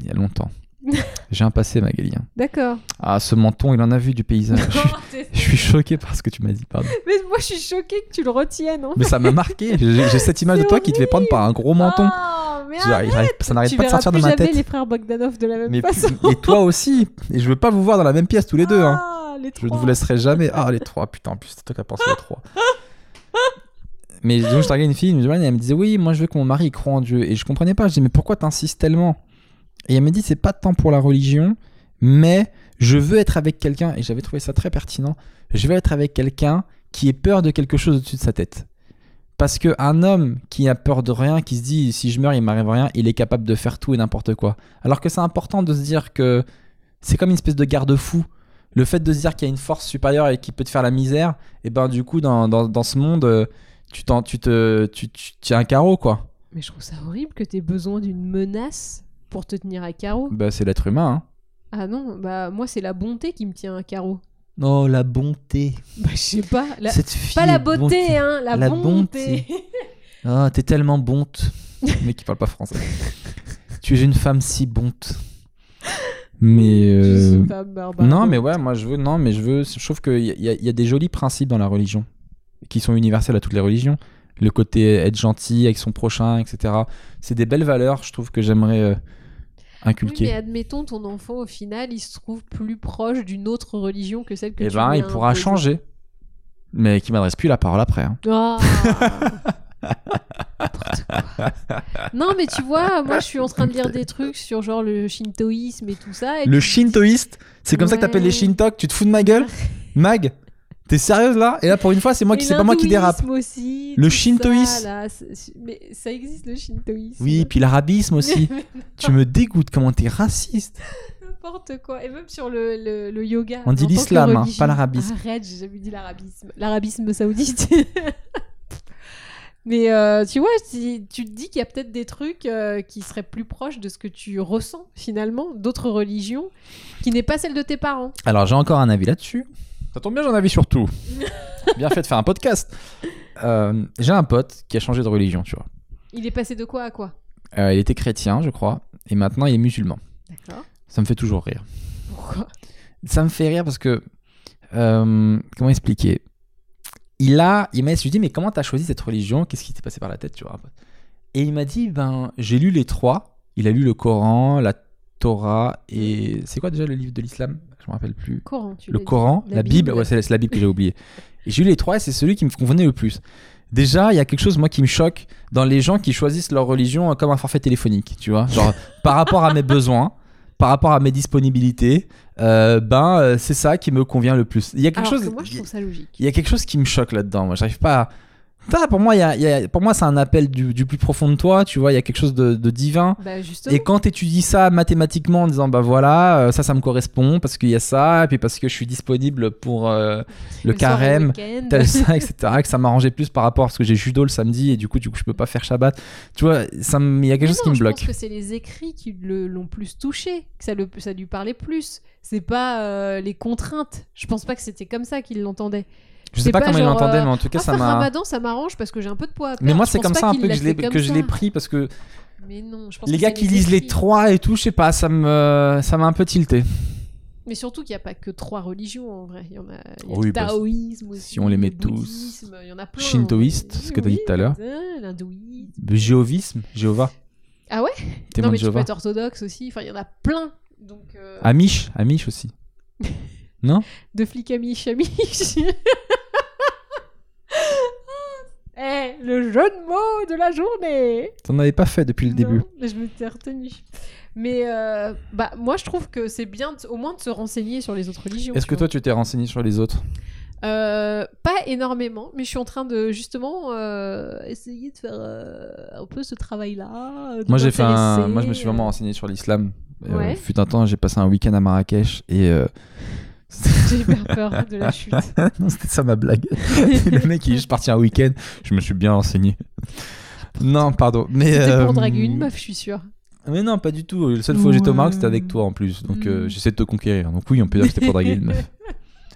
Il y a longtemps. J'ai un passé, Magali. hein. D'accord. Ah, ce menton, il en a vu du paysage. je, suis, T'es- je suis choqué par ce que tu m'as dit, pardon. Mais moi, je suis choquée que tu le retiennes. Mais ça m'a marqué. J'ai cette image de toi qui te fait prendre par un gros menton. Ah, mais j'arrive- ça n'arrête pas de sortir de ma tête. les frères Bogdanov de la même Mais façon. et toi aussi. Et je veux pas vous voir dans la même pièce tous les deux. Hein. Ah, les Je ne vous laisserai jamais. Ah, les trois, putain, en plus, c'est toi qui as pensé aux trois. Mais donc, je draguais une fille, une musulmane, et elle me disait Oui, moi je veux que mon mari croie en Dieu. Et je comprenais pas. Je dis Mais pourquoi t'insistes tellement? Et elle me dit C'est pas tant pour la religion, mais je veux être avec quelqu'un, et j'avais trouvé ça très pertinent. Je veux être avec quelqu'un qui ait peur de quelque chose au-dessus de sa tête. Parce qu'un homme qui a peur de rien, qui se dit si je meurs, il m'arrive rien, il est capable de faire tout et n'importe quoi. Alors que c'est important de se dire que c'est comme une espèce de garde-fou. Le fait de se dire qu'il y a une force supérieure et qui peut te faire la misère, et ben du coup, dans, dans, dans ce monde, euh, tu, tu te tu, tu tiens un carreau, quoi. Mais je trouve ça horrible que tu aies besoin d'une menace pour te tenir à carreau. Bah, c'est l'être humain, hein. Ah non, bah moi, c'est la bonté qui me tient à carreau. Oh, la bonté. Bah, je sais pas. La... Cette fille Pas la beauté, bonté. hein, la, La bonté. Ah, t'es tellement bonte. Mais qui parle pas français. tu es une femme si bonte. Mais. Je euh, suis pas barbare. Non, mais ouais, moi je veux. Non, mais je veux. Je trouve qu'il y, y a des jolis principes dans la religion qui sont universels à toutes les religions. Le côté être gentil avec son prochain, etc. C'est des belles valeurs, je trouve, que j'aimerais euh, Oui, inculquer. mais admettons, ton enfant, au final, il se trouve plus proche d'une autre religion que celle que Et tu ben, il pourra changer. Mais qui m'adresse plus la parole après. hein. Ah. Non, mais tu vois, moi, je suis en train de lire des trucs sur genre le shintoïsme et tout ça. et Le shintoïste, c'est comme ça que t'appelles les shintok. Tu te fous de ma gueule? Mag? T'es sérieuse là? Et là, pour une fois, c'est moi qui, c'est pas moi qui dérape. aussi. Le ça, shintoïsme. c'est- Mais ça existe, le shintoïsme. Oui, puis l'arabisme aussi. tu me dégoûtes, comment t'es raciste. N'importe quoi. Et même sur le, le, le yoga. On dit l'islam, hein, pas l'arabisme. Arrête, j'ai jamais dit l'arabisme. L'arabisme saoudite. Mais euh, tu vois, tu te dis qu'il y a peut-être des trucs euh, qui seraient plus proches de ce que tu ressens finalement, d'autres religions, qui n'est pas celle de tes parents. Alors, j'ai encore un avis là-dessus. Ça tombe bien, j'ai un avis sur tout. bien fait de faire un podcast. Euh, j'ai un pote qui a changé de religion, tu vois. Il est passé de quoi à quoi? Euh, il était chrétien, je crois, et maintenant il est musulman. D'accord. Ça me fait toujours rire. Pourquoi? Ça me fait rire parce que. euh, comment expliquer? Il a. Il m'a dis, mais comment t'as choisi cette religion? Qu'est-ce qui t'est passé par la tête, tu vois Et il m'a dit, ben, j'ai lu les trois. Il a lu le Coran, la Torah et. C'est quoi déjà le livre de l'islam? Je me rappelle plus. Coran, tu Le dit. Coran, la, La Bible, Bible. ouais, c'est la Bible que j'ai oublié. Et j'ai lu les trois et c'est celui qui me convenait le plus. Déjà, il y a quelque chose, moi, qui me choque dans les gens qui choisissent leur religion euh, comme un forfait téléphonique, tu vois. Genre, par rapport à mes besoins, par rapport à mes disponibilités, euh, ben, euh, c'est ça qui me convient le plus. Il y a quelque Alors chose. que moi, je trouve ça logique. Il y a quelque chose qui me choque là-dedans. Moi, j'arrive pas à. Pour moi, il y a- il y a- pour moi, c'est un appel du, du plus profond de toi. Tu vois, il y a quelque chose de, de divin. Bah. Et quand tu étudies ça mathématiquement en disant bah voilà euh, ça ça me correspond parce qu'il y a ça et puis parce que je suis disponible pour euh, le carême tel ça etc que ça m'arrangeait plus par rapport à ce que j'ai judo le samedi et du coup du coup je peux pas faire Shabbat tu vois il y a quelque Mais chose non, qui me je bloque pense que c'est les écrits qui l'ont plus touché, que ça, le, ça lui parlait plus. C'est pas euh, les contraintes. Je pense pas que c'était comme ça qu'il l'entendait. Je sais pas, pas comment il genre, l'entendait euh, mais en tout cas Ah, ça faire m'a Ramadan, ça m'arrange parce que j'ai un peu de poids à mais moi c'est comme ça un peu que je l'ai que je pris parce que Mais non, je pense les que gars qui lisent les trois et tout je sais pas ça me ça m'a un peu tilté Mais surtout qu'il n'y a pas que trois religions en vrai. Il y en a, il y a Oui, le taoïsme aussi. si on les met le tous. Il y en a plein. Shintoïste, ce que t'as dit Oui, tout à l'heure. L'hindouisme. Jéhovisme Jéhovah Ah ouais? Témoin Non, mais tu peux être orthodoxe aussi. Enfin, il y en a plein. Donc, euh, Amish Amish aussi de flic amiche amiche. Eh, le jeu de mots de la journée t'en avais pas fait depuis le début mais je m'étais retenue. Mais euh, bah, moi, je trouve que c'est bien de- au moins de se renseigner sur les autres religions. est-ce que vois. toi tu t'es renseigné sur les autres? Euh, Pas énormément, mais je suis en train de justement euh, essayer de faire un peu ce travail-là. Moi, j'ai fait un... Moi, je me suis vraiment renseigné sur l'islam. Ouais. fut un temps, j'ai passé un week-end à Marrakech et J'ai hyper peur de la chute. non, c'était ça ma blague. le mec il est juste parti un week-end. Je me suis bien renseigné. Non, pardon. Mais C'était pour euh, draguer une meuf, je suis sûre. Mais non, pas du tout. La seule fois où j'étais au Maroc, c'était avec Ouais. toi en plus. Donc euh, Mm. j'essaie de te conquérir. Donc oui, on peut dire que c'était pour draguer une meuf.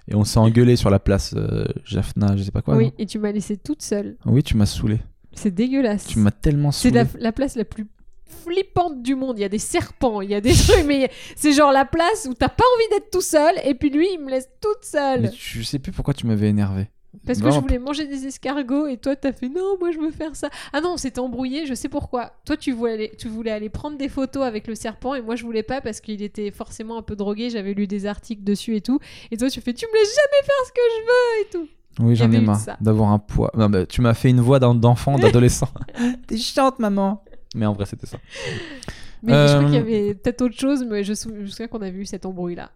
Et on s'est engueulé sur la place euh, Jaffna, je sais pas quoi. oui, et tu m'as laissée toute seule. oui, tu m'as saoulé. C'est dégueulasse. Tu m'as tellement C'est saoulé. la, la place la plus flippante du monde. Il y a des serpents, il y a des trucs, mais c'est genre la place où t'as pas envie d'être tout seul, et puis lui, il me laisse toute seule. Mais je sais plus pourquoi tu m'avais énervé. Parce que je voulais manger des escargots, et toi, t'as fait non, moi je veux faire ça. Ah non, on s'était embrouillé, je sais pourquoi. Toi, tu voulais, aller, tu voulais aller prendre des photos avec le serpent, et moi, je voulais pas parce qu'il était forcément un peu drogué. J'avais lu des articles dessus et tout. Et toi, tu fais, tu me laisses jamais faire ce que je veux et tout. Oui, j'en ai marre ça. d'avoir un poids. Non, mais tu m'as fait une voix d'enfant, d'adolescent. T'es chiante, maman. Mais en vrai, c'était ça. Mais je crois Euh, qu'il y avait peut-être autre chose, mais je, sou- je souviens qu'on avait eu cet embrouille-là.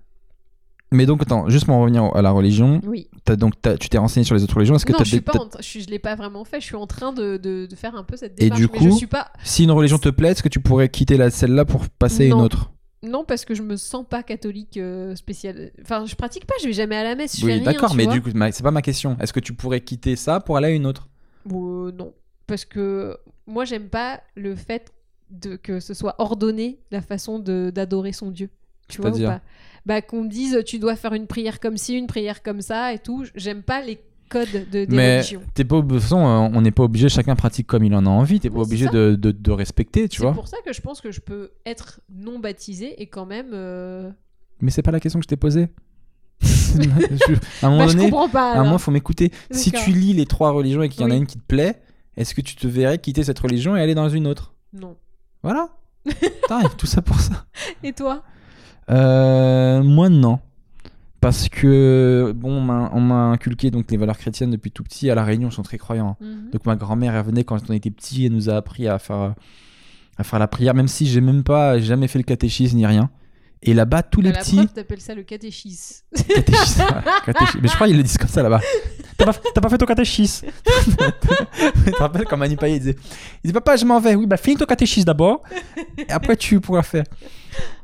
Mais donc, attends, juste pour en revenir à la religion, Oui. t'as donc, t'as- tu t'es renseigné sur les autres religions. Est-ce que non, je suis des- pas je, je l'ai pas vraiment fait. Je suis en train de, de- de faire un peu cette Et démarche. du mais je coup, suis pas. Si une religion te plaît, est-ce que tu pourrais quitter la, celle-là pour passer à une autre? Non, parce que je me sens pas catholique euh, spécial. Enfin, je pratique pas. Je vais jamais à la messe. Je Oui, d'accord, mais vois. du coup, c'est pas ma question. Est-ce que tu pourrais quitter ça pour aller à une autre? Euh, non, parce que moi, j'aime pas le fait de que ce soit ordonné la façon d'adorer son Dieu. Tu vois ou pas? Bah qu'on dise tu dois faire une prière comme ci, une prière comme ça et tout. J'aime pas les codes de, des Mais religions. t'es pas, euh, on n'est pas obligé, chacun pratique comme il en a envie. T'es pas Oui, c'est obligé de, de, de respecter, tu C'est vois. pour ça que je pense que je peux être non baptisé et quand même. euh, Mais c'est pas la question que je t'ai posée. Je- à un moment Bah, je donné, comprends pas. à un alors. moment, faut m'écouter. Si tu lis les trois religions et qu'il y en a une qui te plaît, est-ce que tu te verrais quitter cette religion et aller dans une autre? Non. Voilà. Putain, tout ça pour ça. Et toi? Euh, moi, non. Parce que, bon, on m'a- inculqué donc, les valeurs chrétiennes depuis tout petit. À La Réunion, ils sont très croyants. Mhm. Donc, ma grand-mère, elle venait quand on était petit, elle nous a appris à faire, à faire la prière, même si j'ai même pas jamais fait le catéchisme ni rien. Et là-bas, tous les Bah, petits. La prof t'appelle ça le catéchisme. Catéchisme. Mais je crois qu'ils le disent comme ça là-bas. T'as pas, t'as pas fait ton catéchisme. tu te rappelles quand Manu Payet disait, il dit Papa, je m'en vais. Oui, bah finis ton catéchisme d'abord. Et après, tu pourras faire.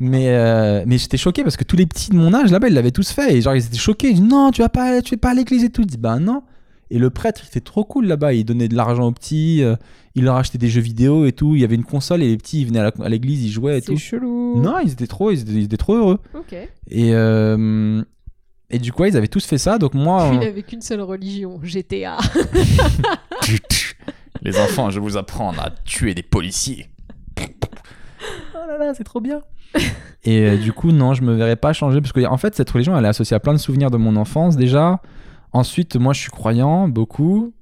Mais, euh, mais j'étais choqué parce que tous les petits de mon âge là-bas, ils l'avaient tous fait. Et genre, ils étaient choqués. Ils disaient Non, tu vas pas, tu vas pas à l'église et tout. Je dis Bah non. Et le prêtre, il était trop cool là-bas. Il donnait de l'argent aux petits. euh, il leur achetait des jeux vidéo et tout. Il y avait une console et les petits, ils venaient à l'église, ils jouaient et C'est tout. chelou. Non, ils étaient trop, ils étaient, ils étaient trop heureux. Ok. Et, euh, et du coup, ils avaient tous fait ça. Donc moi, Puis il euh, avait qu'une seule religion, GTA. les enfants, je vais vous apprendre à tuer des policiers. oh là là, c'est trop bien. et euh, du coup, non, je me verrais pas changer parce que en fait, cette religion, elle est associée à plein de souvenirs de mon enfance déjà. Ensuite, moi, je suis croyant beaucoup,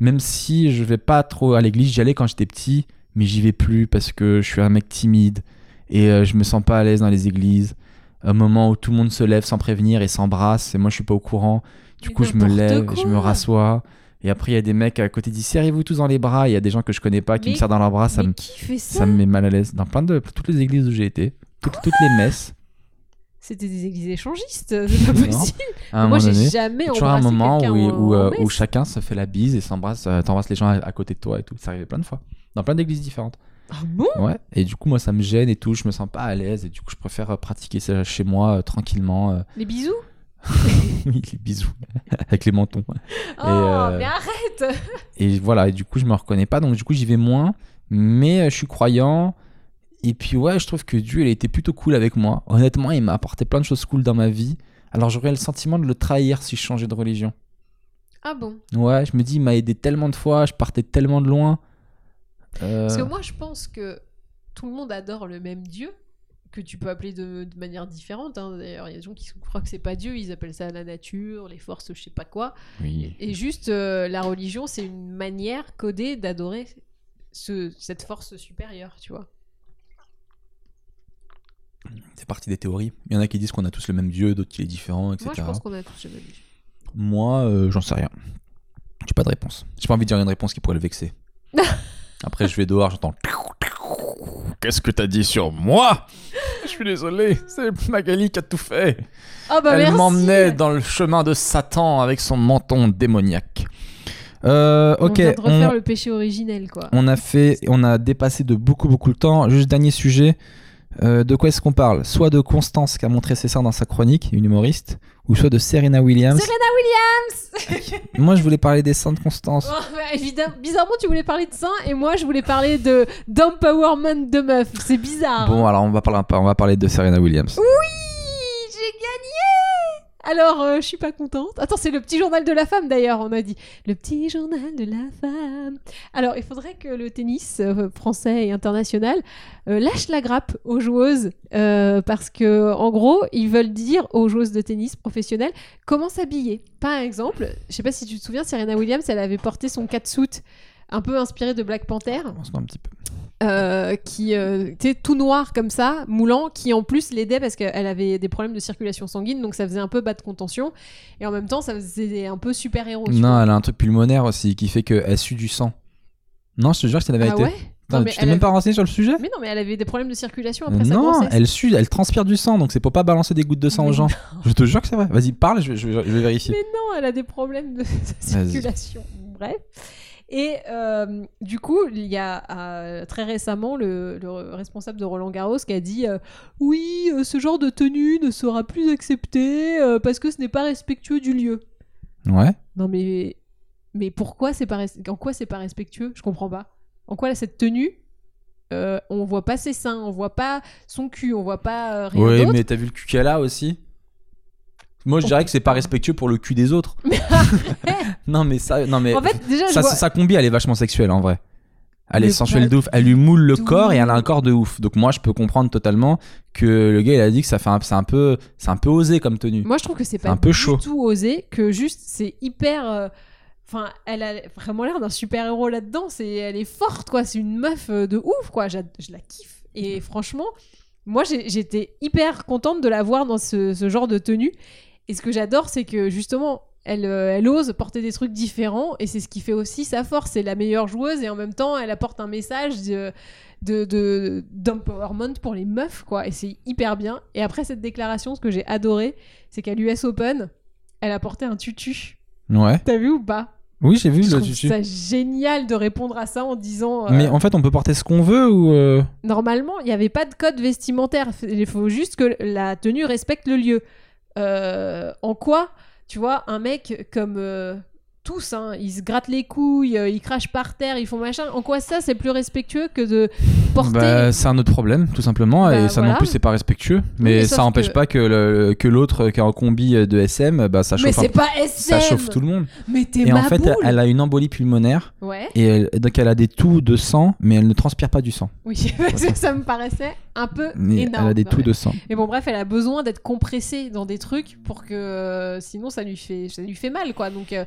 même si je vais pas trop à l'église. J'y allais quand j'étais petit, mais j'y vais plus parce que je suis un mec timide et euh, je me sens pas à l'aise dans les églises. Un moment où tout le monde se lève sans prévenir et s'embrasse, et moi, je suis pas au courant. Du Mais coup, je me lève, je me rassois. Et après, il y a des mecs à côté qui disent serrez-vous tous dans les bras. Il y a des gens que je connais pas qui Mais- me serrent dans leurs bras. Ça me, ça, ça me met mal à l'aise. Dans plein de toutes les églises où j'ai été, toutes, toutes les messes. C'était des églises échangistes, c'est pas possible. Moi, j'ai jamais toujours un embrassé moment où, en- où, en euh, où chacun se fait la bise et s'embrasse, euh, t'embrasses les gens à, à côté de toi et tout. Ça arrivait plein de fois. Dans plein d'églises différentes. Ah bon? Ouais. Et du coup, moi, ça me gêne et tout. Je me sens pas à l'aise. Et du coup, je préfère euh, pratiquer ça chez moi euh, tranquillement. euh. Les bisous? Oui, les bisous. Avec les mentons. Oh, euh, mais arrête Et voilà, et du coup, je me reconnais pas, donc du coup, j'y vais moins. Mais euh, je suis croyant. Et puis, ouais, je trouve que Dieu, il a été plutôt cool avec moi. Honnêtement, il m'a apporté plein de choses cool dans ma vie. Alors, j'aurais le sentiment de le trahir si je changeais de religion. Ah bon? Ouais, je me dis, il m'a aidé tellement de fois, je partais tellement de loin. Euh, Parce que moi, je pense que tout le monde adore le même Dieu, que tu peux appeler de, de manière différente. hein. D'ailleurs, il y a des gens qui croient que c'est pas Dieu, ils appellent ça la nature, les forces, je sais pas quoi. oui. Et juste, euh, la religion, c'est une manière codée d'adorer ce, cette force supérieure, tu vois. C'est parti des théories. Il y en a qui disent qu'on a tous le même Dieu, d'autres qui est différent, etc. Moi, je pense qu'on a tous le même Dieu. Moi, euh, j'en sais rien. J'ai pas de réponse. J'ai pas envie de dire une réponse qui pourrait le vexer. Après, je vais dehors, j'entends. Qu'est-ce que t'as dit sur moi? Je suis désolé, c'est Magali qui a tout fait. Bah Elle m'emmenait dans le chemin de Satan avec son menton démoniaque. Euh, On ok, vient de refaire on, le péché originel, quoi. on a fait, on a dépassé de beaucoup beaucoup le temps. Juste dernier sujet. Euh, de quoi est-ce qu'on parle? Soit de Constance qui a montré ses seins dans sa chronique, une humoriste, ou soit de Serena Williams. Serena Williams Moi, je voulais parler des seins de Constance. Oh, bah, évidemment, bizarrement, tu voulais parler de ça et moi, je voulais parler de d'empowerment de meuf. C'est bizarre. Bon, alors on va parler, on va parler de Serena Williams. Oui. Alors, euh, je suis pas contente. Attends, c'est le petit journal de la femme d'ailleurs, on a dit. Le petit journal de la femme. Alors, il faudrait que le tennis euh, français et international euh, lâche la grappe aux joueuses parce que, en gros, ils veulent dire aux joueuses de tennis professionnelles comment s'habiller. Par exemple, je sais pas si tu te souviens, Serena Williams, elle avait porté son catsuit un peu inspiré de Black Panther Commence-moi un petit peu. Euh, qui euh, tu sais, tout noir comme ça, moulant, qui en plus l'aidait parce qu'elle avait des problèmes de circulation sanguine, donc ça faisait un peu bas de contention, et en même temps ça faisait un peu super héros. Non, elle a un truc pulmonaire aussi qui fait qu'elle sue du sang. Non, je te jure que c'est la ah vérité. ouais? Attends, Non, mais tu t'es même avait- pas renseigné sur le sujet? Mais non, mais elle avait des problèmes de circulation après sa Non, elle sue, elle transpire du sang, donc c'est pour pas balancer des gouttes de sang Mais aux gens. Je te jure que c'est vrai. Vas-y, parle, je vais, je vais- je vais vérifier. Mais non, elle a des problèmes de, circulation. Bref. Et euh, du coup, il y a euh, très récemment le, le responsable de Roland Garros qui a dit euh, Oui, ce genre de tenue ne sera plus accepté parce que ce n'est pas respectueux du lieu. Ouais. Non, mais, mais pourquoi c'est pas En quoi c'est pas respectueux? Je comprends pas. En quoi là, cette tenue on voit pas ses seins, on voit pas son cul, on voit pas rien d'autre? mais t'as vu le cul qu'elle a aussi? Moi, je dirais que c'est pas respectueux pour le cul des autres. non, mais ça, non mais En fait, déjà, ça, vois- sa combi, elle est vachement sexuelle en vrai. Elle est sensuelle de ouf. Elle lui moule le corps et elle a un corps de ouf. Donc moi, je peux comprendre totalement que le gars, il a dit que ça fait un, c'est un peu, c'est un peu osé comme tenue. Moi, je trouve que c'est pas un peu du chaud. tout osé, que juste c'est hyper. euh, Enfin, elle a vraiment l'air d'un super héros là-dedans. C'est, elle est forte, quoi. C'est une meuf euh, de ouf, quoi. Je la kiffe. Et franchement, moi, j'étais hyper contente de la voir dans ce, ce genre de tenue. Et ce que j'adore, c'est que justement, elle, euh, elle ose porter des trucs différents. Et c'est ce qui fait aussi sa force. C'est la meilleure joueuse. Et en même temps, elle apporte un message de, de, de- d'empowerment pour les meufs, quoi. Et c'est hyper bien. Et après cette déclaration, ce que j'ai adoré, c'est qu'à l'US Open, elle a porté un tutu. Ouais. T'as vu ou pas? Oui, j'ai vu Je le tutu. ça génial de répondre à ça en disant. euh, Mais en fait, on peut porter ce qu'on veut ou euh, Normalement, il n'y avait pas de code vestimentaire. Il faut juste que la tenue respecte le lieu. Euh, en quoi, tu vois, un mec comme euh, tous, hein, ils se grattent les couilles, euh, ils crachent par terre, ils font machin. En quoi ça, c'est plus respectueux que de porter. bah, c'est un autre problème, tout simplement. Bah, et ça non voilà. plus, c'est pas respectueux. Mais mais ça n'empêche que- pas que, le- que l'autre qui est en combi de SM, bah, ça chauffe, c'est ça chauffe tout le monde. Mais t'es Et ma en fait, elle a une embolie pulmonaire. Ouais, Et elle- donc elle a des toux de sang, mais elle ne transpire pas du sang. oui, parce que ça me paraissait un peu Mais énorme. elle a des toux de sang. Mais bon, bref, elle a besoin d'être compressée dans des trucs pour que euh, sinon ça lui fait, ça lui fait mal, quoi. Donc, euh,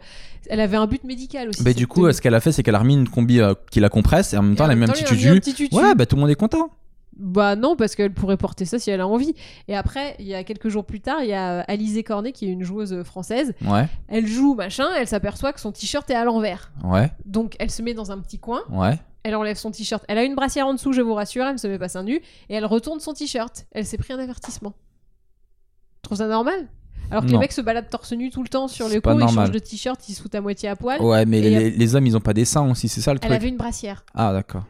elle avait un but médical aussi. Bah, du coup, ce qu'elle a fait, c'est qu'elle a remis une combi euh, qui la compresse et en même temps, elle a mis un même petit tutu. Ouais, bah tout le monde est content. Bah non, parce qu'elle pourrait porter ça si elle a envie. Et après, il y a quelques jours plus tard, il y a Alizé Cornet, qui est une joueuse française. Ouais, Elle joue, machin, elle s'aperçoit que son t-shirt est à l'envers. ouais, Donc, elle se met dans un petit coin, ouais. elle enlève son t-shirt. Elle a une brassière en dessous, je vous rassure, elle ne se met pas seins nus. Et elle retourne son t-shirt. Elle s'est pris un avertissement. Tu trouves ça normal? Alors que les Non. mecs se baladent torse nu tout le temps sur C'est le pas coup, ils normal. changent de t-shirt, ils se foutent à moitié à poil. Ouais, mais Et les, les hommes, ils ont pas des seins aussi, c'est ça le Elle truc. avait une brassière. Ah, d'accord.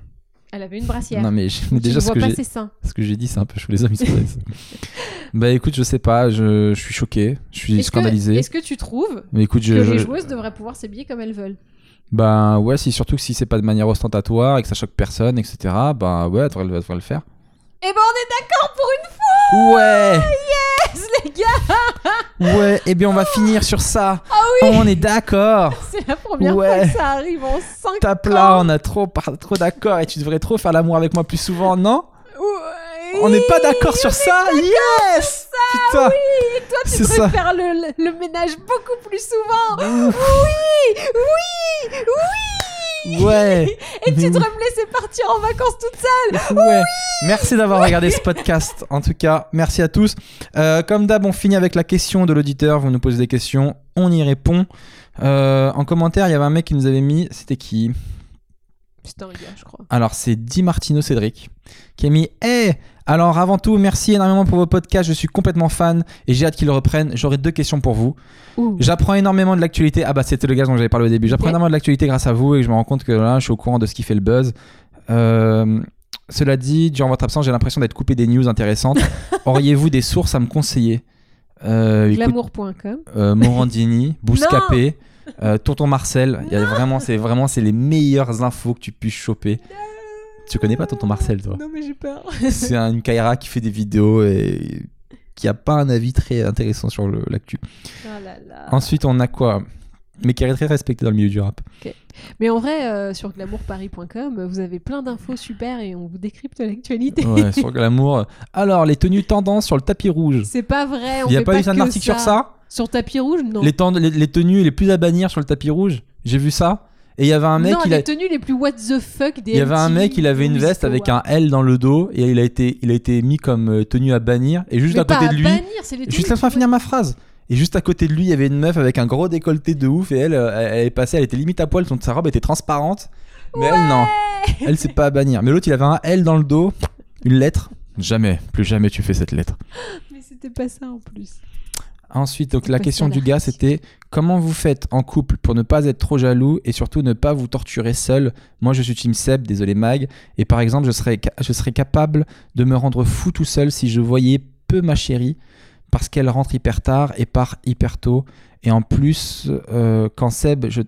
Elle avait une brassière. Non, mais j'ai- déjà, ce que, pas j'ai, ses seins. ce que j'ai dit, c'est un peu chaud. Les hommes, ils sont pas des seins. Bah écoute, je sais pas, je, je suis choqué, je suis Est-ce que, scandalisé. est-ce que tu trouves Mais écoute, je. que je- les joueuses devraient pouvoir s'habiller comme elles veulent? Bah ouais, si, surtout que si c'est pas de manière ostentatoire et que ça choque personne, etc., bah ouais, elle devrait, elle devrait le faire. Eh ben on est d'accord pour une fois Ouais. Yes, les gars. Ouais, et bien on va finir sur ça. Ah oui. On est d'accord. C'est la première Ouais. fois que ça arrive en 5 Tape là, on a trop, trop d'accord et tu devrais trop faire l'amour avec moi plus souvent, non? On n'est pas d'accord sur ça? Yes! Putain. Et toi, tu ça. faire le, le- le ménage beaucoup plus souvent. Oui Oui Oui Ouais Et tu devrais me laisser partir en vacances toute seule Ouais. Merci d'avoir regardé ce podcast. En tout cas, merci à tous. Euh, comme d'hab, on finit avec la question de l'auditeur. Vous nous posez des questions, on y répond. Euh, en commentaire, il y avait un mec qui nous avait mis. C'était qui? Un gars, je crois. Alors, c'est Di Martino Cédric qui a mis Hey Alors, avant tout, merci énormément pour vos podcasts. Je suis complètement fan et j'ai hâte qu'ils reprennent. J'aurais deux questions pour vous. J'apprends énormément de l'actualité. Ah, bah, c'était le gars dont j'avais parlé au début. J'apprends énormément de l'actualité grâce à vous et je me rends compte que là, je suis au courant de ce qui fait le buzz. Euh, Cela dit, durant votre absence, j'ai l'impression d'être coupé des news intéressantes. Auriez-vous des sources à me conseiller euh, Glamour.com. euh, Morandini, Bouscapé, euh, Tonton Marcel. Il y a vraiment, c'est vraiment, c'est les meilleures infos que tu puisses choper. Tu connais pas Tonton Marcel, toi Non, mais j'ai peur. C'est un- une Kaira qui fait des vidéos et qui a pas un avis très intéressant sur l'actu. Oh là là. Ensuite, on a quoi? Mais qui est très respecté dans le milieu du rap. Mais en vrai, euh, sur glamourparis.com, vous avez plein d'infos super et on vous décrypte l'actualité. Ouais, sur Glamour. Alors, les tenues tendance sur le tapis rouge. C'est pas vrai. Il n'y a pas eu un article sur ça? Sur tapis rouge, non. les, tend- les, les tenues les plus à bannir sur le tapis rouge. J'ai vu ça? Et il y avait un mec, non, il, les a- tenues les plus what the fuck des il y avait un mec, il avait une veste avec un L dans le dos et il a été, il a été mis comme euh, tenue à bannir. Et juste à côté de lui, bannir, c'est les juste laisse-moi qui- finir ma phrase. Et juste à côté de lui, il y avait une meuf avec un gros décolleté de ouf et elle, euh, elle, est passée, elle était limite à poil, son sa robe était transparente. Mais elle non, elle c'est pas à bannir. Mais l'autre, il avait un L dans le dos, une lettre. Jamais, plus jamais tu fais cette lettre. Mais c'était pas ça en plus. Ensuite, donc la question du gars, c'était comment vous faites en couple pour ne pas être trop jaloux et surtout ne pas vous torturer seul? Moi, je suis Team Seb, désolé Mag, et par exemple, je serais, ca- je serais capable de me rendre fou tout seul si je voyais peu ma chérie parce qu'elle rentre hyper tard et part hyper tôt. Et en plus, euh, quand Seb, je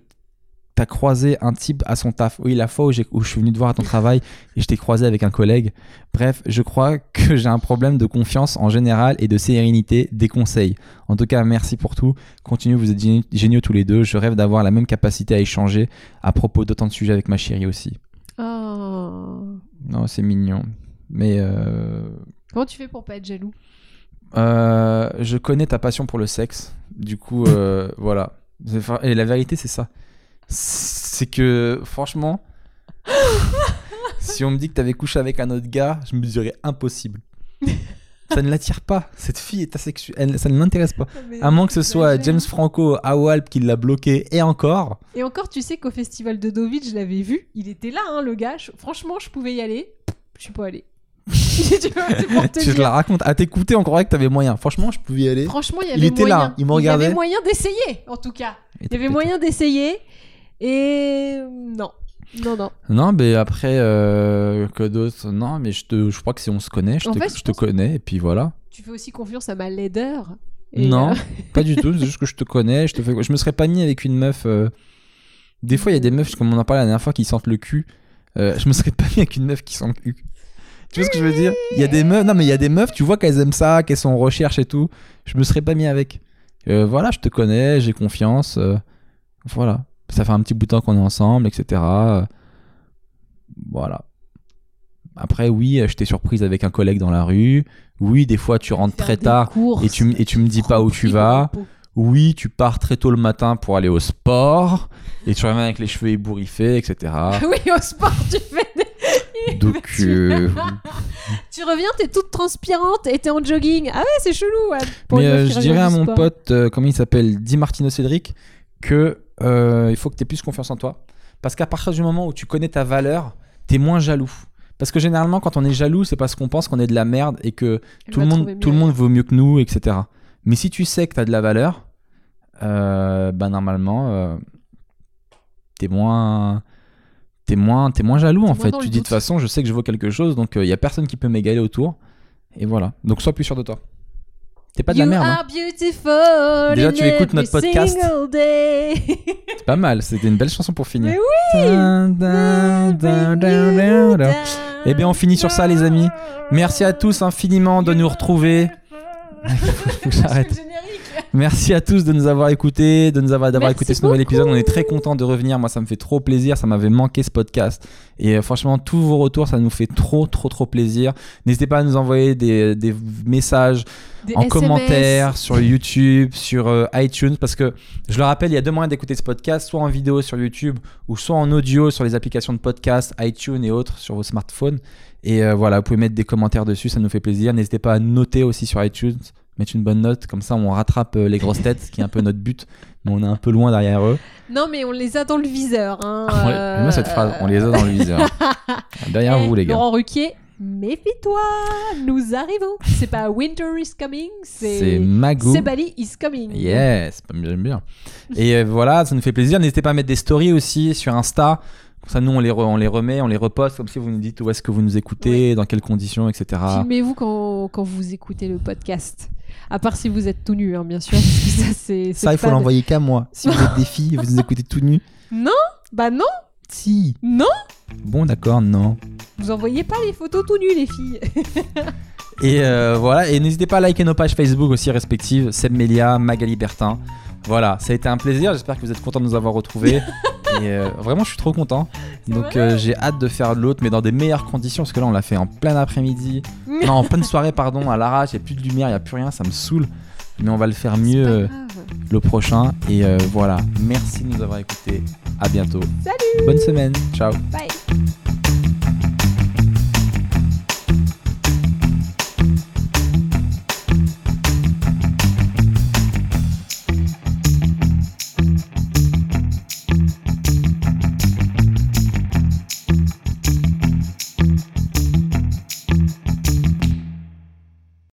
t'as croisé un type à son taf. Oui, la fois où, je suis venu te voir à ton travail et je t'ai croisé avec un collègue. Bref, je crois que j'ai un problème de confiance en général et de sérénité des conseils. En tout cas, merci pour tout. Continuez, vous êtes géni- géniaux tous les deux. Je rêve d'avoir la même capacité à échanger à propos d'autant de sujets avec ma chérie aussi. Oh. Non, c'est mignon. Mais euh, Comment tu fais pour pas être jaloux? euh, je connais ta passion pour le sexe. Du coup, euh, voilà. Et la vérité, c'est ça. C'est que, franchement, si on me dit que t'avais couché avec un autre gars, je me dirais impossible. ça ne l'attire pas. Cette fille est asexuelle. Ça ne l'intéresse pas. À moins que ce soit James Franco à Walp qui l'a bloqué et encore. Et encore, tu sais qu'au festival de Deauville, je l'avais vu. Il était là, hein, le gars. Franchement, je pouvais y aller. Je suis pas allée. Tu la racontes. À t'écouter, on croirait que t'avais moyen. Franchement, je pouvais y aller. Franchement, il y Il avait était là, il me y regardait. avait moyen d'essayer, en tout cas. Il y avait moyen d'essayer. Et non. Non, non. Non, mais après, euh, que d'autre? Non, mais je, te, je crois que si on se connaît, je En te, fait, je je te connais, et puis voilà. Tu fais aussi confiance à ma laideur. Et, non, euh, pas du tout, c'est juste que je te connais, je te fais... Je me serais pas mis avec une meuf... euh, Des fois, il y a des meufs, comme on en parlait la dernière fois, qui sentent le cul. Je me serais pas mis avec une meuf qui sent le cul. Tu vois ce que je veux dire? Il y a des meufs, non mais il y a des meufs, tu vois qu'elles aiment ça, qu'elles sont en recherche et tout. Je me serais pas mis avec. Voilà, je te connais, j'ai confiance. voilà, ça fait un petit bout de temps qu'on est ensemble, etc. Voilà. Après, oui, je t'ai surprise avec un collègue dans la rue. Oui, des fois, tu rentres très tard courses, et tu, et tu me dis pas où tu vas. Oui, tu pars très tôt le matin pour aller au sport et tu reviens avec les cheveux ébouriffés, etc. oui, au sport, tu fais des... Donc, euh, Tu reviens, t'es toute transpirante et t'es en jogging. Ah ouais, c'est chelou. ouais, pour mais euh, je dirais à mon sport. pote, euh, comment il s'appelle, Di Martino Cédric, que euh, il faut que tu aies plus confiance en toi. Parce qu'à partir du moment où tu connais ta valeur, t'es moins jaloux. Parce que généralement, quand on est jaloux, c'est parce qu'on pense qu'on est de la merde et que Elle tout le, monde, tout le monde vaut mieux que nous, etc. Mais si tu sais que tu as de la valeur, euh, bah normalement, euh, t'es moins, t'es moins, t'es moins jaloux en moins fait. Tu dis de toute façon, je sais que je vaux quelque chose, donc il y a personne qui peut m'égaler autour. Et voilà. Donc sois plus sûr de toi. T'es pas de la merde. hein. Déjà, tu écoutes notre podcast. C'est pas mal. C'était une belle chanson pour finir. Mais oui. Eh bien, on finit sur ça, les amis. Merci à tous infiniment de nous retrouver. Faut que j'arrête. Merci à tous de nous avoir écoutés, de nous avoir d'avoir écouté ce nouvel beaucoup. épisode. On est très content de revenir. Moi, ça me fait trop plaisir. Ça m'avait manqué ce podcast. Et euh, franchement, tous vos retours, ça nous fait trop, trop, trop plaisir. N'hésitez pas à nous envoyer des, des messages Des en SMS. commentaire sur YouTube, sur euh, iTunes, parce que je le rappelle, il y a deux moyens d'écouter ce podcast, soit en vidéo sur YouTube ou soit en audio sur les applications de podcast, iTunes et autres sur vos smartphones. Et euh, voilà, vous pouvez mettre des commentaires dessus, ça nous fait plaisir. N'hésitez pas à noter aussi sur iTunes, mettre une bonne note, comme ça on rattrape euh, les grosses têtes, ce qui est un peu notre but, mais on est un peu loin derrière eux. Non, mais on les a dans le viseur. Hein, On les- euh, bien cette phrase, on les a dans le viseur. derrière eh, vous les gars. Laurent Ruquier, méfie-toi, nous arrivons. C'est pas Winter is coming, C'est Magou. c'est Bali is coming. Yes, j'aime bien. Et euh, voilà, ça nous fait plaisir. N'hésitez pas à mettre des stories aussi sur Insta Ça, nous, on les, on les remet, on les reposte, comme si vous nous dites où est-ce que vous nous écoutez, dans quelles conditions, etc. Filmez-vous quand, quand, vous écoutez le podcast. À part si vous êtes tout nu, hein, bien sûr. ça, c'est, ça il faut l'envoyer qu'à moi. Si vous êtes des filles, vous nous écoutez tout nu. Non Bah non Si. Non Bon, d'accord, non. Vous envoyez pas les photos tout nus, les filles. et euh, voilà, et n'hésitez pas à liker nos pages Facebook aussi respectives, Seb Melia, Magali Bertin. Voilà, ça a été un plaisir. J'espère que vous êtes contents de nous avoir retrouvés. et euh, vraiment, je suis trop content. Donc, euh, j'ai hâte de faire l'autre, mais dans des meilleures conditions. Parce que là, on l'a fait en plein après-midi. non, en pleine soirée, pardon, à l'arrache. Il n'y a plus de lumière, il n'y a plus rien. Ça me saoule. Mais on va le faire mieux euh, le prochain. Et voilà, merci de nous avoir écoutés. À bientôt. Salut Bonne semaine. Ciao. Bye